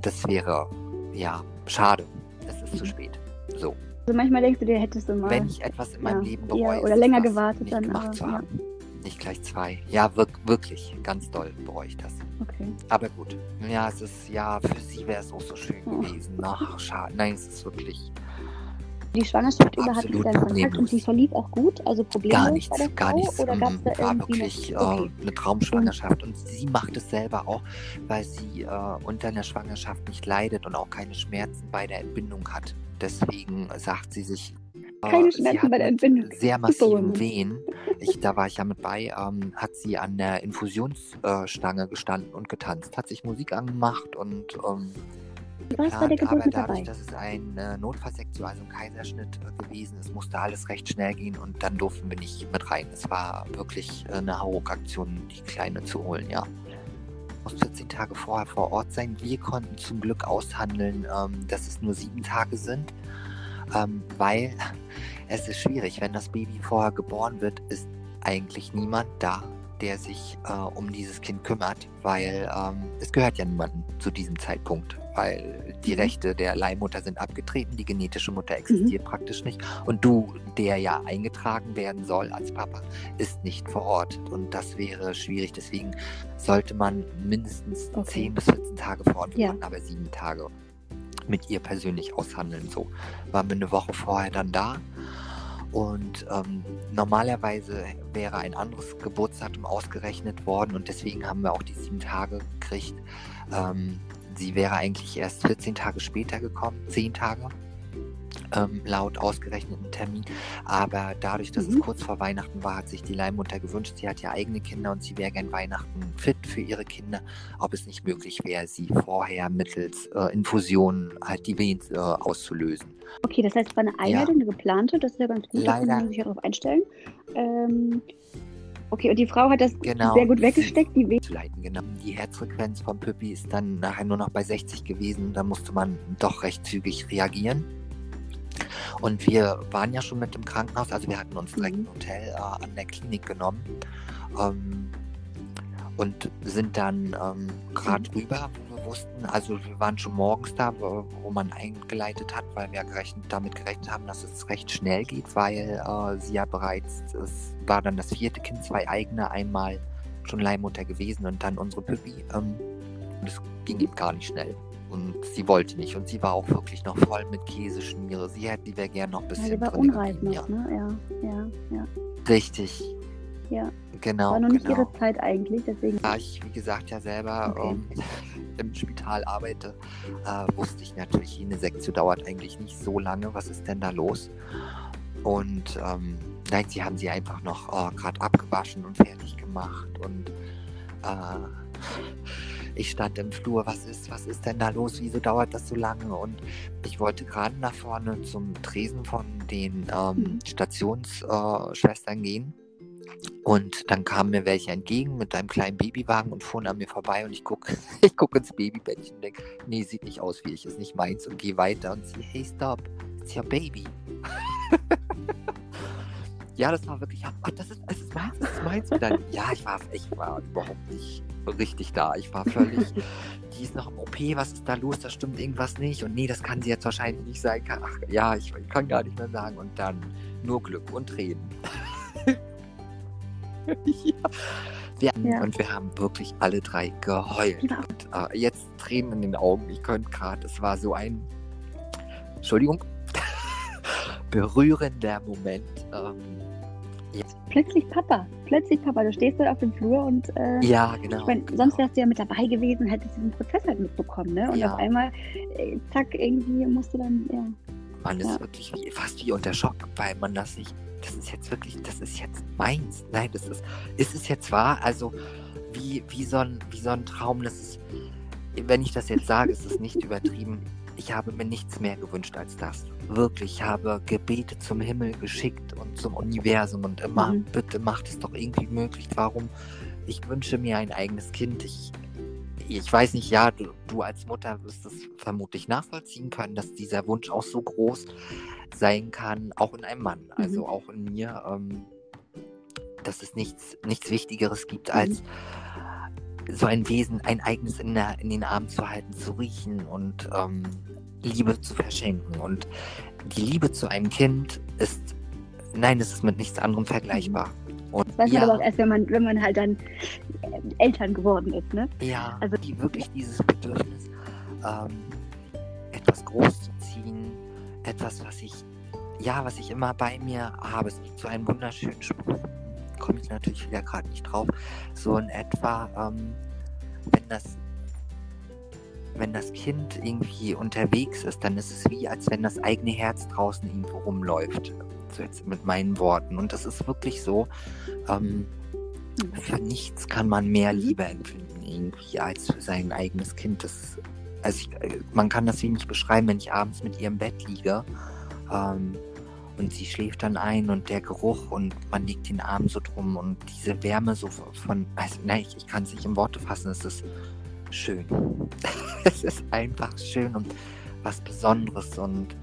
Das wäre, ja, schade. Es ist zu
Mhm.
spät. So.
Also manchmal denkst du dir, hättest du mal
Wenn ich etwas in meinem
ja,
Leben bereue,
oder länger gewartet
nicht
dann,
gemacht
aber,
zu
ja.
haben. Nicht gleich zwei. Ja, wirk wirklich, ganz doll bereue ich das.
okay.
Aber gut. Ja, es ist, ja, für sie wäre es auch so schön
Oh.
gewesen. Ach, schade. Nein, es ist wirklich
Die Schwangerschaft über ihr
Absolut
dann Kontakt und die verlief auch gut? Also problemlos
gar
bei
nichts,
der
gar
Frau?
nichts.
Oder
Mm,
da
war wirklich
noch...
äh,
Okay.
eine Traumschwangerschaft. Und sie macht es selber auch, weil sie äh, unter einer Schwangerschaft nicht leidet und auch keine Schmerzen bei der Entbindung hat. Deswegen sagt sie sich, äh,
Keine
sie
Schmerzen bei der Entbindung.
Sehr massiven Wehen. Ich, da war ich ja mit bei, ähm, hat sie an der Infusionsstange gestanden und getanzt, hat sich Musik angemacht und ähm,
Warst bei der Geburt
aber dadurch,
dabei.
dass es ein äh, Notfallsektion, also ein Kaiserschnitt äh, gewesen ist, musste alles recht schnell gehen und dann durften wir nicht mit rein. Es war wirklich äh, eine Hauruck-Aktion, die Kleine zu holen, ja. Muss 14 Tage vorher vor Ort sein. Wir konnten zum Glück aushandeln, ähm, dass es nur sieben Tage sind, ähm, weil es ist schwierig. Wenn das Baby vorher geboren wird, ist eigentlich niemand da, der sich äh, um dieses Kind kümmert, weil ähm, es gehört ja niemandem zu diesem Zeitpunkt, weil die
Mhm.
Rechte der Leihmutter sind abgetreten, die genetische Mutter existiert praktisch nicht und du, der ja eingetragen werden soll als Papa, ist nicht vor Ort und das wäre schwierig. Deswegen sollte man mindestens
Okay.
10 bis 14 Tage vor Ort,
Ja.
aber sieben Tage mit ihr persönlich aushandeln. So waren wir eine Woche vorher dann da und ähm, normalerweise wäre ein anderes Geburtsdatum ausgerechnet worden und deswegen haben wir auch die sieben Tage gekriegt. Ähm, sie wäre eigentlich erst 14 Tage später gekommen, 10 Tage ähm, laut ausgerechneten Termin. Aber dadurch, dass
Mhm.
es kurz vor Weihnachten war, hat sich die Leihmutter gewünscht, sie hat ja eigene Kinder und sie wäre gern Weihnachten fit für ihre Kinder, ob es nicht möglich wäre, sie vorher mittels äh, Infusionen halt die Wehen äh, auszulösen.
Okay, das heißt, es war eine Einladung, eine geplante, das ist ja ganz gut, da kann man sich ja darauf einstellen. Ähm, okay, und die Frau hat das
Genau.
sehr gut weggesteckt, die
zu leiten, genau. Die Herzfrequenz von Püppi ist dann nachher nur noch bei 60 gewesen. Da musste man doch recht zügig reagieren. Und wir waren ja schon mit dem Krankenhaus, also wir hatten uns direkt
Mhm.
ein Hotel äh, an der Klinik genommen ähm, und sind dann ähm, gerade rüber, wo wir wussten, also wir waren schon morgens da, wo, man eingeleitet hat, weil wir gerechnet, damit gerechnet haben, dass es recht schnell geht, weil äh, sie ja bereits, es war dann das vierte Kind, zwei eigene, einmal schon Leihmutter gewesen und dann unsere Püppi. Ähm, und es ging ihm gar nicht schnell. Und sie wollte nicht. Und sie war auch wirklich noch voll mit Käseschmiere. Sie hätte, die wäre gern noch ein
Ja,
bisschen
die war unreif noch, ne? Ja, ja, ja.
Richtig.
Ja.
Genau.
War noch nicht
genau.
ihre Zeit eigentlich, deswegen.
Da ich, wie gesagt, ja selber
Okay.
ähm, im Spital arbeite, äh, wusste ich natürlich, jene Sektion dauert eigentlich nicht so lange. Was ist denn da los? Und ähm, nein, sie haben sie einfach noch äh, gerade abgewaschen und fertig gemacht. Und äh, ich stand im Flur, was ist, was ist denn da los? Wieso dauert das so lange? Und ich wollte gerade nach vorne zum Tresen von den ähm,
Mhm.
Stationsschwestern äh, gehen. Und dann kamen mir welche entgegen mit einem kleinen Babywagen und fuhren an mir vorbei und ich gucke ich guck ins Babybettchen und denke, nee, sieht nicht aus wie ich, ist nicht meins und gehe weiter und sie, hey, stop, it's your baby. ja, das war wirklich, ach, das ist, das ist meins, das ist meins. Und dann, ja, ich war, ich war überhaupt nicht richtig da. Ich war völlig, die ist noch im OP, was ist da los? Da stimmt irgendwas nicht. Und nee, das kann sie jetzt wahrscheinlich nicht sein. Ach, ja, ich, ich kann gar nicht mehr sagen. Und dann nur Glück und Tränen. ja. Wir, ja. Und wir haben wirklich alle drei geheult. Ja. Und, äh, jetzt Tränen in den Augen. Ich könnte gerade, es war so ein, Entschuldigung, berührender Moment. Ähm,
ja. Plötzlich Papa, plötzlich Papa. Du stehst dort auf dem Flur und
äh, ja, genau, ich mein,
genau. sonst wärst du ja mit dabei gewesen, hättest diesen Prozess halt mitbekommen, ne? Und ja. auf einmal, äh, zack, irgendwie musst du dann, ja.
Man ist wirklich wie, fast wie unter Schock, weil man das nicht, das ist jetzt wirklich, das ist jetzt meins. Nein, das ist, ist es jetzt wahr? Also wie, wie, so ein, wie so ein Traum, das ist, wenn ich das jetzt sage, ist es nicht übertrieben ich habe mir nichts mehr gewünscht als das. Wirklich, ich habe Gebete zum Himmel geschickt und zum Universum und immer, mhm. bitte macht es doch irgendwie möglich. Warum? Ich wünsche mir ein eigenes Kind. Ich, ich weiß nicht, ja, du, du als Mutter wirst es vermutlich nachvollziehen können, dass dieser Wunsch auch so groß sein kann, auch in einem Mann, also mhm. auch in mir, ähm, dass es nichts, nichts Wichtigeres gibt mhm. als so ein Wesen, ein eigenes in, der, in den Armen zu halten, zu riechen und ähm, Liebe zu verschenken. Und die Liebe zu einem Kind ist, nein, es ist mit nichts anderem vergleichbar.
Und das weiß man aber auch erst, wenn man, wenn man halt dann Eltern geworden ist, ne?
Ja, also die wirklich dieses Bedürfnis, ähm, etwas groß zu ziehen, etwas, was ich, ja, was ich immer bei mir habe. Es gibt so einen wunderschönen Spruch, komme ich natürlich wieder gerade nicht drauf, so in etwa, ähm, wenn das wenn das Kind irgendwie unterwegs ist, dann ist es wie, als wenn das eigene Herz draußen irgendwo rumläuft. Jetzt mit meinen Worten. Und das ist wirklich so, ähm, für nichts kann man mehr Liebe empfinden irgendwie als für sein eigenes Kind. Das, also ich, äh, man kann das wenig beschreiben, wenn ich abends mit ihr im Bett liege. Ähm, und sie schläft dann ein und der Geruch und man legt den Arm so drum und diese Wärme so von, also nein, ich, ich kann es nicht in Worte fassen, es ist schön. es ist einfach schön und was Besonderes und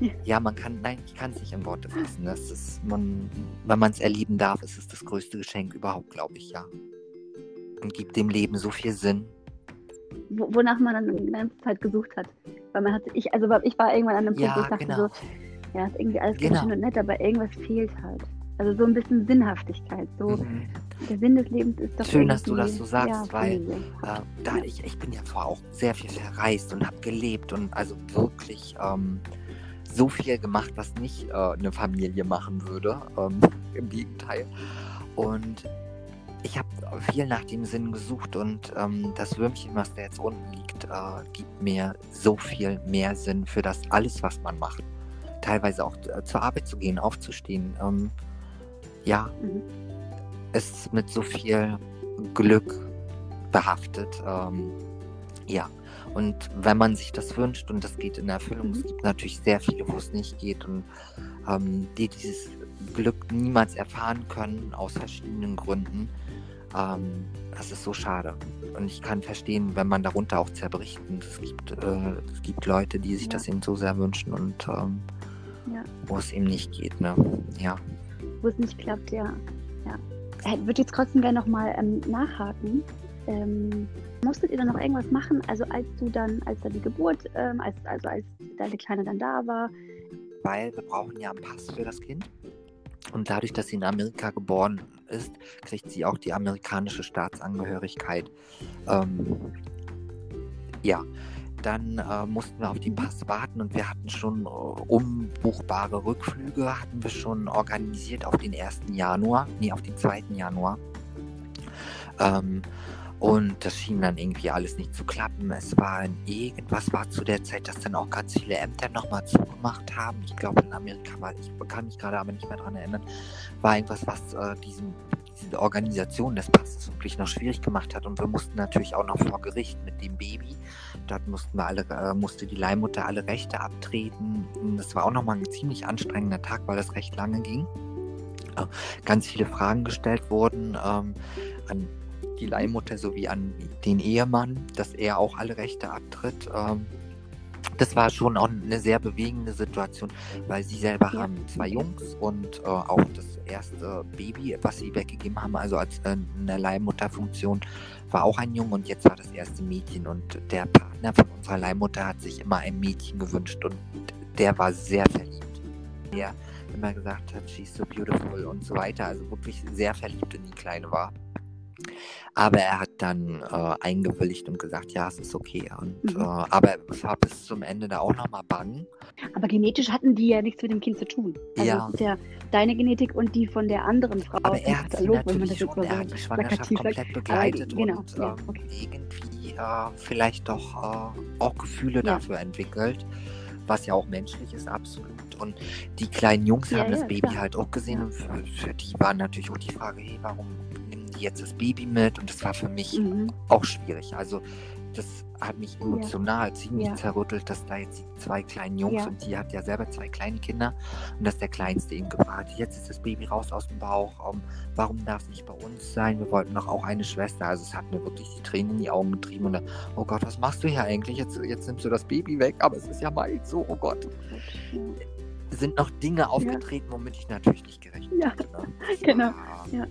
ja, man kann, nein, ich kann es nicht in Worte fassen. Das ist, man, wenn man es erleben darf, ist es das größte Geschenk überhaupt, glaube ich, ja. Und gibt dem Leben so viel Sinn.
Wonach man dann die ganze Zeit gesucht hat. Weil man hat, ich, also ich war irgendwann an einem Punkt, ja, wo ich dachte genau. so, ja, ist irgendwie alles genau. schön und nett, aber irgendwas fehlt halt. Also so ein bisschen Sinnhaftigkeit. So, mhm. Der Sinn des Lebens ist doch.
Schön, dass du das so sagst, ja, weil äh, da ich, ich bin ja vorher auch sehr viel verreist und habe gelebt und also wirklich ähm, so viel gemacht, was nicht äh, eine Familie machen würde. Ähm, Im Gegenteil. Und ich habe viel nach dem Sinn gesucht und ähm, das Würmchen, was da jetzt unten liegt, äh, gibt mir so viel mehr Sinn für das alles, was man macht. Teilweise auch äh, zur Arbeit zu gehen, aufzustehen. Ähm, ja, mhm. ist mit so viel Glück behaftet. Ähm, ja, und wenn man sich das wünscht und das geht in Erfüllung, mhm. es gibt natürlich sehr viele, wo es nicht geht und ähm, die dieses Glück niemals erfahren können, aus verschiedenen Gründen. Ähm, das ist so schade. Und ich kann verstehen, wenn man darunter auch zerbricht. Und es gibt, äh, es gibt Leute, die sich ja. das eben so sehr wünschen und ähm, ja. wo es eben nicht geht. Ne? Ja
wo es nicht klappt, ja. ja. Ich würde jetzt trotzdem gerne nochmal ähm, nachhaken. Ähm, musstet ihr dann noch irgendwas machen? Also als du dann, als dann die Geburt, ähm, als, also als deine Kleine dann da war?
Weil wir brauchen ja einen Pass für das Kind. Und dadurch, dass sie in Amerika geboren ist, kriegt sie auch die amerikanische Staatsangehörigkeit. Ähm, ja, dann äh, mussten wir auf die Pass warten und wir hatten schon äh, umbuchbare Rückflüge, hatten wir schon organisiert auf den 1. Januar, nee, auf den 2. Januar. Ähm, und das schien dann irgendwie alles nicht zu klappen. Es war irgendwas war zu der Zeit, dass dann auch ganz viele Ämter nochmal zugemacht haben. Ich glaube in Amerika war, ich kann mich gerade aber nicht mehr daran erinnern, war irgendwas, was äh, diesen, diese Organisation des Passes wirklich noch schwierig gemacht hat. Und wir mussten natürlich auch noch vor Gericht mit dem Baby. Dort mussten wir alle, äh, musste die Leihmutter alle Rechte abtreten. Und das war auch nochmal ein ziemlich anstrengender Tag, weil das recht lange ging. Äh, ganz viele Fragen gestellt wurden ähm, an die Leihmutter sowie an den Ehemann, dass er auch alle Rechte abtritt. Ähm, das war schon auch eine sehr bewegende Situation, weil sie selber haben zwei Jungs und äh, auch das erste Baby, was sie weggegeben haben, also als äh, eine Leihmutterfunktion, war auch ein Junge und jetzt war das erste Mädchen und der Partner von unserer Leihmutter hat sich immer ein Mädchen gewünscht und der war sehr verliebt. Der immer gesagt hat, she's so beautiful und so weiter, also wirklich sehr verliebt in die Kleine war. Aber er hat dann äh, eingewilligt und gesagt, ja, es ist okay. Und,
Mhm.
äh, aber es war bis zum Ende da auch nochmal bang.
Aber genetisch hatten die ja nichts mit dem Kind zu tun. Also
Ja.
es ist ja deine Genetik und die von der anderen Frau.
Aber er hat
Katalog,
natürlich
das
schon, er hat die Schwangerschaft komplett begleitet
genau,
und
ja,
ähm,
okay.
irgendwie äh, vielleicht doch äh, auch Gefühle
Ja.
dafür entwickelt, was ja auch menschlich ist, absolut. Und die kleinen Jungs
Ja,
haben das
ja,
Baby
klar.
halt auch gesehen
Ja.
und für, für die war natürlich auch die Frage, hey, warum jetzt das Baby mit? Und das war für mich
Mhm.
auch schwierig. Also das hat mich emotional ziemlich
Ja.
zerrüttelt, dass da jetzt die zwei kleinen Jungs
Ja.
und die hat ja selber zwei kleine Kinder und dass der Kleinste eben gefragt hat, jetzt ist das Baby raus aus dem Bauch, ähm, warum darf es nicht bei uns sein? Wir wollten doch auch eine Schwester. Also es hat mir wirklich die Tränen in die Augen getrieben und dann, oh Gott, was machst du hier eigentlich? Jetzt, jetzt nimmst du das Baby weg, aber es ist ja meins, so, oh Gott.
Ja.
Sind noch Dinge aufgetreten, womit ich natürlich nicht gerechnet
Ja,
hätte. Ne?
Genau. Ja.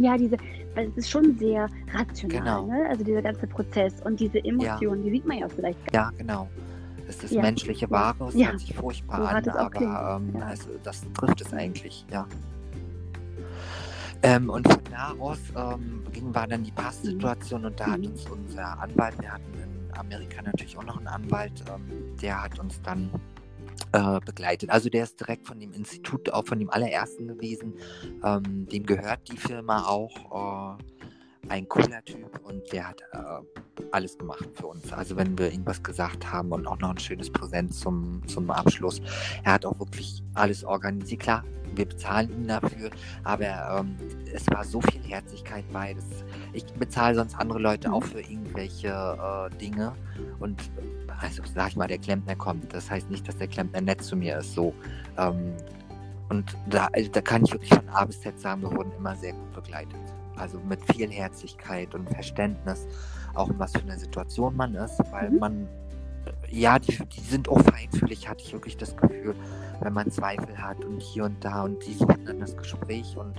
Ja, diese, weil es ist schon sehr rational,
Genau.
ne? Also dieser ganze Prozess und diese Emotionen, die sieht man ja vielleicht.
Ja, genau. Das ist das
Ja.
menschliche Wahre, es
Ja.
hört sich furchtbar
So
an,
es
aber ähm,
Ja.
also, das trifft es eigentlich, ja. Ähm, und von da aus ähm, ging, war dann die Passsituation und da hat
Mhm.
uns unser Anwalt, wir hatten in Amerika natürlich auch noch einen Anwalt, ähm, der hat uns dann äh, begleitet. Also der ist direkt von dem Institut, auch von dem allerersten gewesen. Ähm, dem gehört die Firma auch. Äh, ein cooler Typ und der hat äh, alles gemacht für uns. Also wenn wir irgendwas gesagt haben und auch noch ein schönes Präsent zum, zum Abschluss. Er hat auch wirklich alles organisiert. Klar, wir bezahlen ihn dafür, aber ähm, es war so viel Herzlichkeit bei. Das, ich bezahle sonst andere Leute
Mhm.
auch für irgendwelche äh, Dinge und also sag ich mal, der Klempner kommt. Das heißt nicht, dass der Klempner nett zu mir ist. So. Ähm, und da, also da kann ich wirklich von A bis Z sagen, wir wurden immer sehr gut begleitet. Also mit viel Herzlichkeit und Verständnis, auch in was für einer Situation man ist, weil
Mhm.
man, äh, ja, die, die sind auch feinfühlig, hatte ich wirklich das Gefühl, wenn man Zweifel hat und hier und da und die suchen dann das Gespräch und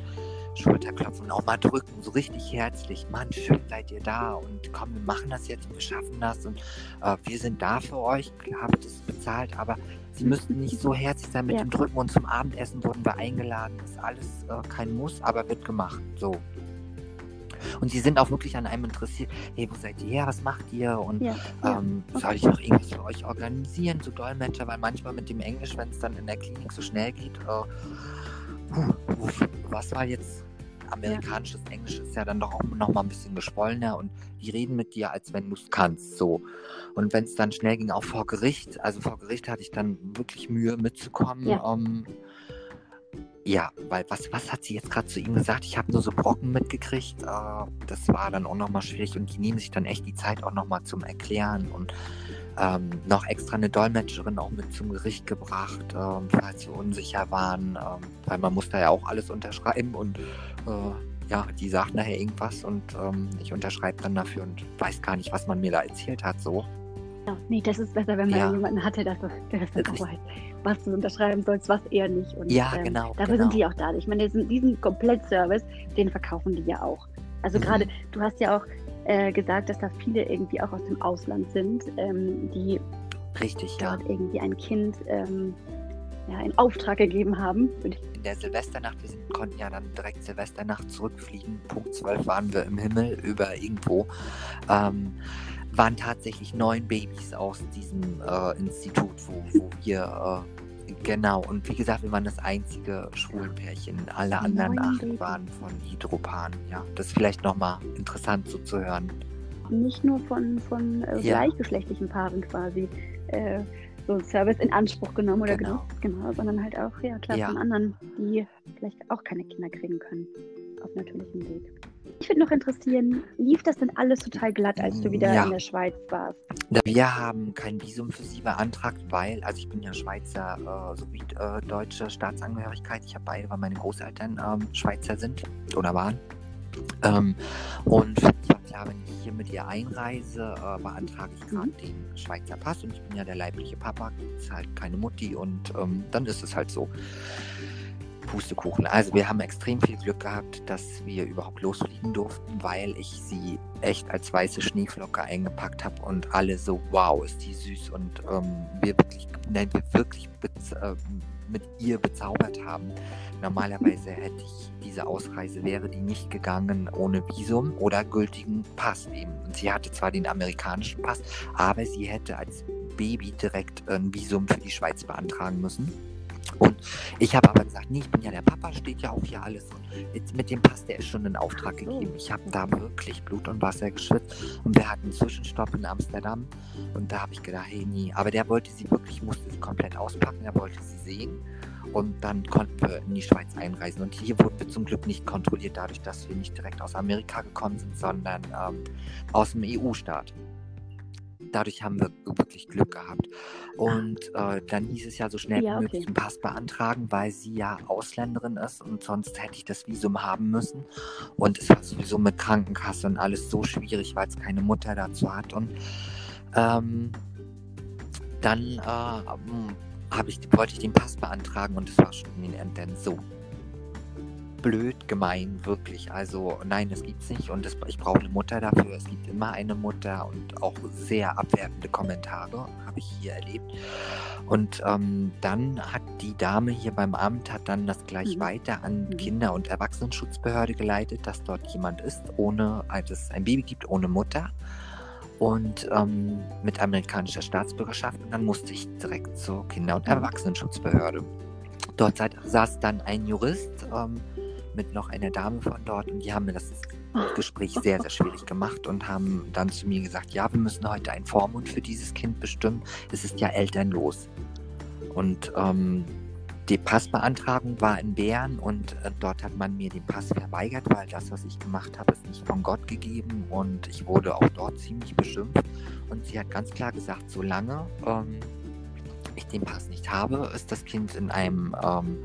Schulterklopfen auch mal drücken, so richtig herzlich. Mann, schön seid ihr da und komm, wir machen das jetzt und wir schaffen das und äh, wir sind da für euch. Klar wird es bezahlt, aber sie müssten nicht so herzlich sein mit
Ja.
dem Drücken und zum Abendessen wurden wir eingeladen. Das ist alles äh, kein Muss, aber wird gemacht. So. Und sie sind auch wirklich an einem interessiert. Hey, wo seid ihr her? Was macht ihr? Und
Ja, ja.
ähm,
okay.
soll ich noch irgendwas für euch organisieren, so Dolmetscher? Weil manchmal mit dem Englisch, wenn es dann in der Klinik so schnell geht, äh, puh, was war jetzt amerikanisches Englisch ist ja dann doch auch noch mal ein bisschen geschwollener und die reden mit dir, als wenn du es kannst, so. Und wenn es dann schnell ging, auch vor Gericht, also vor Gericht hatte ich dann wirklich Mühe mitzukommen.
Ja.
Ähm, ja, weil was, was hat sie jetzt gerade zu ihm gesagt? Ich habe nur so Brocken mitgekriegt. Äh, das war dann auch nochmal schwierig und die nehmen sich dann echt die Zeit auch nochmal zum Erklären und ähm, noch extra eine Dolmetscherin auch mit zum Gericht gebracht, ähm, falls wir unsicher waren, ähm, weil man muss da ja auch alles unterschreiben und äh, ja, die sagt nachher irgendwas und ähm, ich unterschreibe dann dafür und weiß gar nicht, was man mir da erzählt hat, so.
Ja, nee, das ist besser, wenn man
Ja.
jemanden hatte, der das, dann auch weiß, was du unterschreiben sollst, was eher nicht. Und,
Ja,
ähm,
genau,
Dafür
genau.
sind die auch da. Ich meine, diesen, Komplettservice, den verkaufen die ja auch. Also
Mhm.
gerade, du hast ja auch äh, gesagt, dass da viele irgendwie auch aus dem Ausland sind, ähm, die
Richtig, ja.
dort irgendwie ein Kind ähm, ja, in Auftrag gegeben haben.
In der Silvesternacht, wir sind, konnten ja dann direkt Silvesternacht zurückfliegen. Punkt 12 waren wir im Himmel über irgendwo. Ähm, waren tatsächlich neun Babys aus diesem äh, Institut, wo, wo wir äh, genau und wie gesagt, wir waren das einzige Schwulenpärchen. Alle anderen
Neun
acht
Babys.
waren von Hydropan. Ja, das ist vielleicht nochmal interessant so zu hören.
Nicht nur von, von äh,
Ja.
gleichgeschlechtlichen Paaren quasi äh, so Service in Anspruch genommen oder
Genau.
genutzt, genau, sondern halt auch, ja klar,
Ja.
von anderen, die vielleicht auch keine Kinder kriegen können auf natürlichem Weg. Ich würde noch interessieren, lief das denn alles total glatt, als du wieder
Ja.
in der Schweiz warst?
Wir haben kein Visum für sie beantragt, weil, also ich bin ja Schweizer äh, sowie äh, deutsche Staatsangehörigkeit. Ich habe beide, weil meine Großeltern ähm, Schweizer sind oder waren. Ähm, und mich war klar, wenn ich hier mit ihr einreise, äh, beantrage ich gerade den Schweizer Pass und ich bin ja der leibliche Papa, ist halt keine Mutti und ähm, dann ist es halt so. Pustekuchen. Also wir haben extrem viel Glück gehabt, dass wir überhaupt losfliegen durften, weil ich sie echt als weiße Schneeflocke eingepackt habe und alle so, wow, ist die süß und ähm, wir wirklich, nein, wir wirklich äh, mit ihr bezaubert haben. Normalerweise hätte ich diese Ausreise, wäre die nicht gegangen ohne Visum oder gültigen Pass eben. Und sie hatte zwar den amerikanischen Pass, aber sie hätte als Baby direkt ein Visum für die Schweiz beantragen müssen. Und ich habe aber gesagt, nee, ich bin ja der Papa, steht ja auch hier alles. Und jetzt mit dem Pass, der ist schon in Auftrag gegeben. Ich habe da wirklich Blut und Wasser geschwitzt. Und wir hatten einen Zwischenstopp in Amsterdam. Und da habe ich gedacht, hey, nie. Aber der wollte sie wirklich, musste sie komplett auspacken. Er wollte sie sehen. Und dann konnten wir in die Schweiz einreisen. Und hier wurden wir zum Glück nicht kontrolliert, dadurch, dass wir nicht direkt aus Amerika gekommen sind, sondern ähm, aus dem EU-Staat dadurch haben wir wirklich Glück gehabt. Und äh, dann hieß es ja so schnell ja, wie möglich einen Pass beantragen, weil sie ja Ausländerin ist und sonst hätte ich das Visum haben müssen. Und es war sowieso mit Krankenkasse und alles so schwierig, weil es keine Mutter dazu hat. Und ähm, dann äh, ich, wollte ich den Pass beantragen und es war schon in den Enden so blöd gemein, wirklich. Also nein, das gibt's nicht und das, ich brauche eine Mutter dafür. Es gibt immer eine Mutter und auch sehr abwertende Kommentare habe ich hier erlebt. Und ähm, dann hat die Dame hier beim Amt hat dann das gleich mhm. weiter an mhm. Kinder- und Erwachsenenschutzbehörde geleitet, dass dort jemand ist, ohne, dass es ein Baby gibt ohne Mutter und ähm, mit amerikanischer Staatsbürgerschaft. Und dann musste ich direkt zur Kinder- und mhm. Erwachsenenschutzbehörde. Dort saß dann ein Jurist, ähm, mit noch einer Dame von dort und die haben mir das Gespräch sehr, sehr schwierig gemacht und haben dann zu mir gesagt, ja, wir müssen heute einen Vormund für dieses Kind bestimmen. Es ist ja elternlos. Und ähm, die Passbeantragung war in Bern und äh, dort hat man mir den Pass verweigert, weil das, was ich gemacht habe, ist nicht von Gott gegeben und ich wurde auch dort ziemlich beschimpft. Und sie hat ganz klar gesagt, solange ähm, ich den Pass nicht habe, ist das Kind in einem ähm,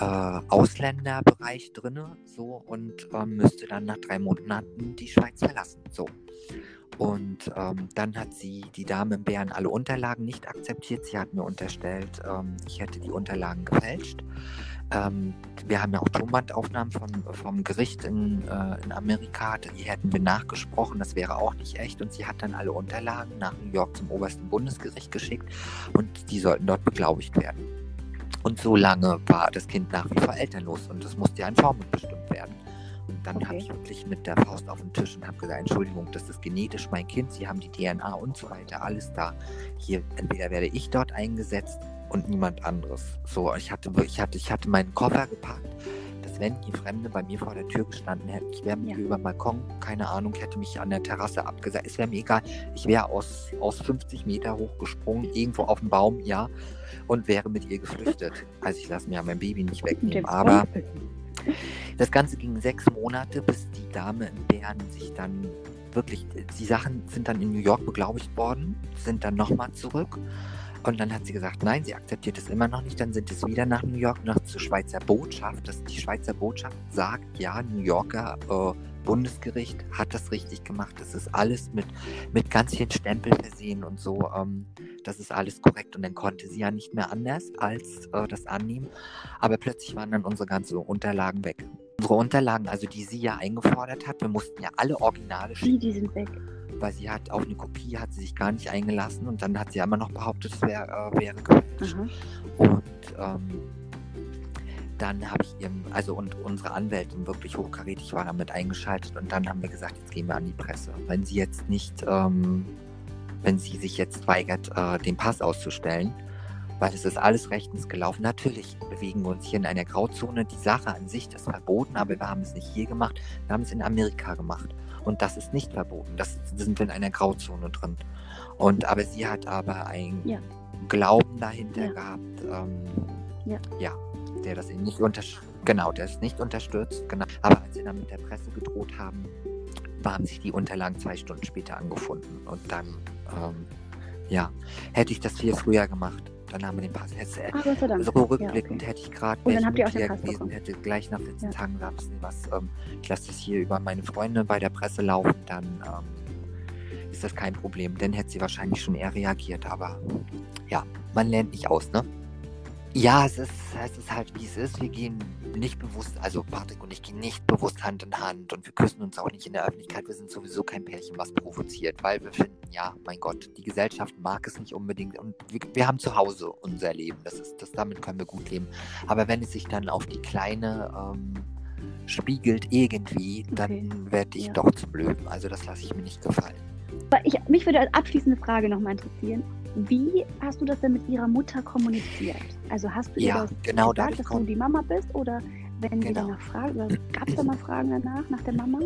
äh, Ausländerbereich drin so und ähm, müsste dann nach drei Monaten die Schweiz verlassen. So. Und ähm, dann hat sie, die Dame in Bern, alle Unterlagen nicht akzeptiert. Sie hat mir unterstellt, ähm, ich hätte die Unterlagen gefälscht. Ähm, wir haben ja auch Tonbandaufnahmen von, vom Gericht in, äh, in Amerika. Die hätten wir nachgesprochen, das wäre auch nicht echt. Und sie hat dann alle Unterlagen nach New York zum obersten Bundesgericht geschickt und die sollten dort beglaubigt werden. Und so lange war das Kind nach wie vor elternlos und es musste ja ein Vormund bestimmt werden. Und dann okay. habe ich wirklich mit der Faust auf den Tisch und habe gesagt, Entschuldigung, das ist genetisch mein Kind, Sie haben die DNA und so weiter, alles da. Hier, entweder werde ich dort eingesetzt und niemand anderes. So, ich hatte, ich hatte, ich hatte meinen Koffer gepackt, dass wenn hier Fremde bei mir vor der Tür gestanden hätten, ich wäre mit ja. über den Balkon, keine Ahnung, hätte mich an der Terrasse abgesagt. Es wäre mir egal. Ich wäre aus, aus 50 Meter hochgesprungen, irgendwo auf dem Baum, ja und wäre mit ihr geflüchtet. Also ich lasse mir ja mein Baby nicht wegnehmen. Aber das Ganze ging sechs Monate, bis die Dame in Bern sich dann wirklich, die Sachen sind dann in New York beglaubigt worden, sind dann nochmal zurück. Und dann hat sie gesagt, nein, sie akzeptiert es immer noch nicht. Dann sind es wieder nach New York, nach zur Schweizer Botschaft. Das, die Schweizer Botschaft sagt, ja, New Yorker äh, Bundesgericht hat das richtig gemacht. Das ist alles mit, mit ganz vielen Stempeln versehen und so. Ähm, das ist alles korrekt. Und dann konnte sie ja nicht mehr anders als äh, das annehmen. Aber plötzlich waren dann unsere ganzen Unterlagen weg. Unsere Unterlagen, also die sie ja eingefordert hat, wir mussten ja alle Originale
schicken. Die sind weg.
Weil sie hat auf eine Kopie hat sie sich gar nicht eingelassen und dann hat sie immer noch behauptet, es wär, äh, wäre gefälscht. Mhm. Und ähm, dann habe ich ihr, also und unsere Anwältin wirklich hochkarätig war damit eingeschaltet und dann haben wir gesagt, jetzt gehen wir an die Presse. Wenn sie jetzt nicht, ähm, wenn sie sich jetzt weigert, äh, den Pass auszustellen, weil es ist alles rechtens gelaufen. Natürlich bewegen wir uns hier in einer Grauzone. Die Sache an sich ist verboten, aber wir haben es nicht hier gemacht, wir haben es in Amerika gemacht. Und das ist nicht verboten. Das sind wir in einer Grauzone drin. Und aber sie hat aber ein ja. Glauben dahinter ja. gehabt. Ähm, ja. ja der das nicht unterstützt. Genau, der es nicht unterstützt. Genau. Aber als sie dann mit der Presse gedroht haben, haben sich die Unterlagen zwei Stunden später angefunden. Und dann, ähm, Ja, hätte ich das viel früher gemacht, dann haben wir den Pass. Hätte,
Ah, Gott sei Dank.
so rückblickend
Ja, okay.
hätte ich gerade gewesen, hätte gleich nach 14
Ja.
Tagen müssen, was, ähm, ich lasse das hier über meine Freunde bei der Presse laufen, dann ähm, ist das kein Problem. Dann hätte sie wahrscheinlich schon eher reagiert, aber ja, man lernt nicht aus, ne? Ja, es ist, es ist halt wie es ist. Wir gehen nicht bewusst, also Patrick und ich gehen nicht bewusst Hand in Hand und wir küssen uns auch nicht in der Öffentlichkeit. Wir sind sowieso kein Pärchen, was provoziert, weil wir finden, ja, mein Gott, die Gesellschaft mag es nicht unbedingt und wir, wir haben zu Hause unser Leben. Das ist, das, damit können wir gut leben. Aber wenn es sich dann auf die Kleine ähm, spiegelt irgendwie, dann
Okay.
werde ich
Ja.
doch zum Löwen. Also das lasse ich mir nicht gefallen.
Aber ich, mich würde als abschließende Frage nochmal interessieren. Wie hast du das denn mit ihrer Mutter kommuniziert? Also hast du ihr
Ja,
das
genau,
gesagt, dass du die Mama bist? Oder wenn sie
Genau.
danach fragen, gab es da mal Fragen danach, nach der Mama?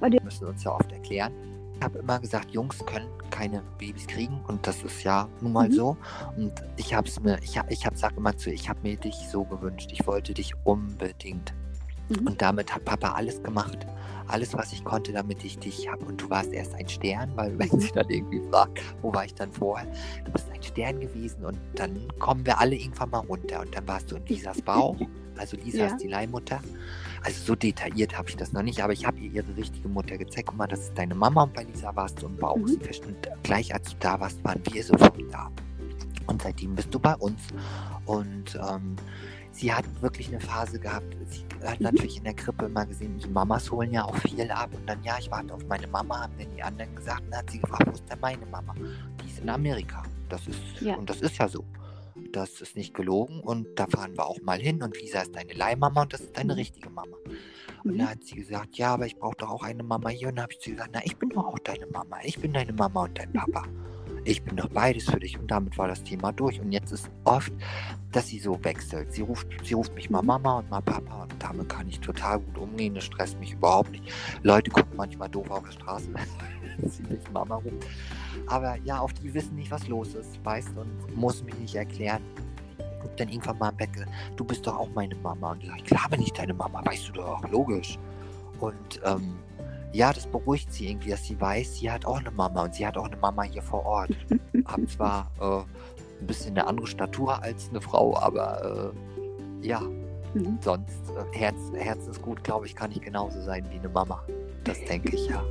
Wir müssen uns ja oft erklären. Ich habe immer gesagt, Jungs können keine Babys kriegen und das ist ja nun mal
Mhm.
so. Und ich habe es mir, ich habe, ich hab, sag immer zu, ihr, ich habe mir dich so gewünscht. Ich wollte dich unbedingt.
Mhm.
Und damit hat Papa alles gemacht. Alles, was ich konnte, damit ich dich habe. Und du warst erst ein Stern, weil wenn sie dann irgendwie fragt, wo war ich dann vorher? Du bist ein Stern gewesen und dann kommen wir alle irgendwann mal runter. Und dann warst du in Lisas Bauch. Also Lisa
Ja.
ist die Leihmutter. Also so detailliert habe ich das noch nicht, aber ich habe ihr ihre richtige Mutter gezeigt. Guck mal, das ist deine Mama und bei Lisa warst du im Bauch.
Mhm.
Und gleich als du da warst, waren wir sofort da. Und seitdem bist du bei uns. Und ähm, sie hat wirklich eine Phase gehabt. Sie hat
Mhm.
natürlich in der Krippe immer gesehen, die Mamas holen ja auch viel ab. Und dann, ja, ich warte auf meine Mama, haben dann die anderen gesagt. Und dann hat sie gefragt, wo ist denn meine Mama? Die ist in Amerika. Das ist,
Ja.
und das ist ja so. Das ist nicht gelogen und da fahren wir auch mal hin und Lisa ist deine Leihmama und das ist deine
Mhm.
richtige Mama. Und
Mhm.
dann hat sie gesagt, ja, aber ich brauche doch auch eine Mama hier. Und dann habe ich zu ihr gesagt, na, ich bin doch auch deine Mama. Ich bin deine Mama und dein Papa. Ich bin doch beides für dich. Und damit war das Thema durch. Und jetzt ist oft, dass sie so wechselt. Sie ruft, sie ruft mich mal
Mhm.
Mama und mal Papa. Und damit kann ich total gut umgehen. Das stresst mich überhaupt nicht. Leute gucken manchmal doof auf der Straße, wenn sie mich Mama ruft. Aber ja, auch die wissen nicht, was los ist, weißt und muss mich nicht erklären. Und dann irgendwann mal im Bett gesagt, du bist doch auch meine Mama. Und ich sage, klar bin ich deine Mama, weißt du doch, logisch. Und ähm, ja, das beruhigt sie irgendwie, dass sie weiß, sie hat auch eine Mama und sie hat auch eine Mama hier vor Ort. Hab zwar äh, ein bisschen eine andere Statur als eine Frau, aber äh, ja,
Mhm.
sonst äh, Herz, Herz ist gut, glaube ich, kann ich genauso sein wie eine Mama. Das denke ich ja.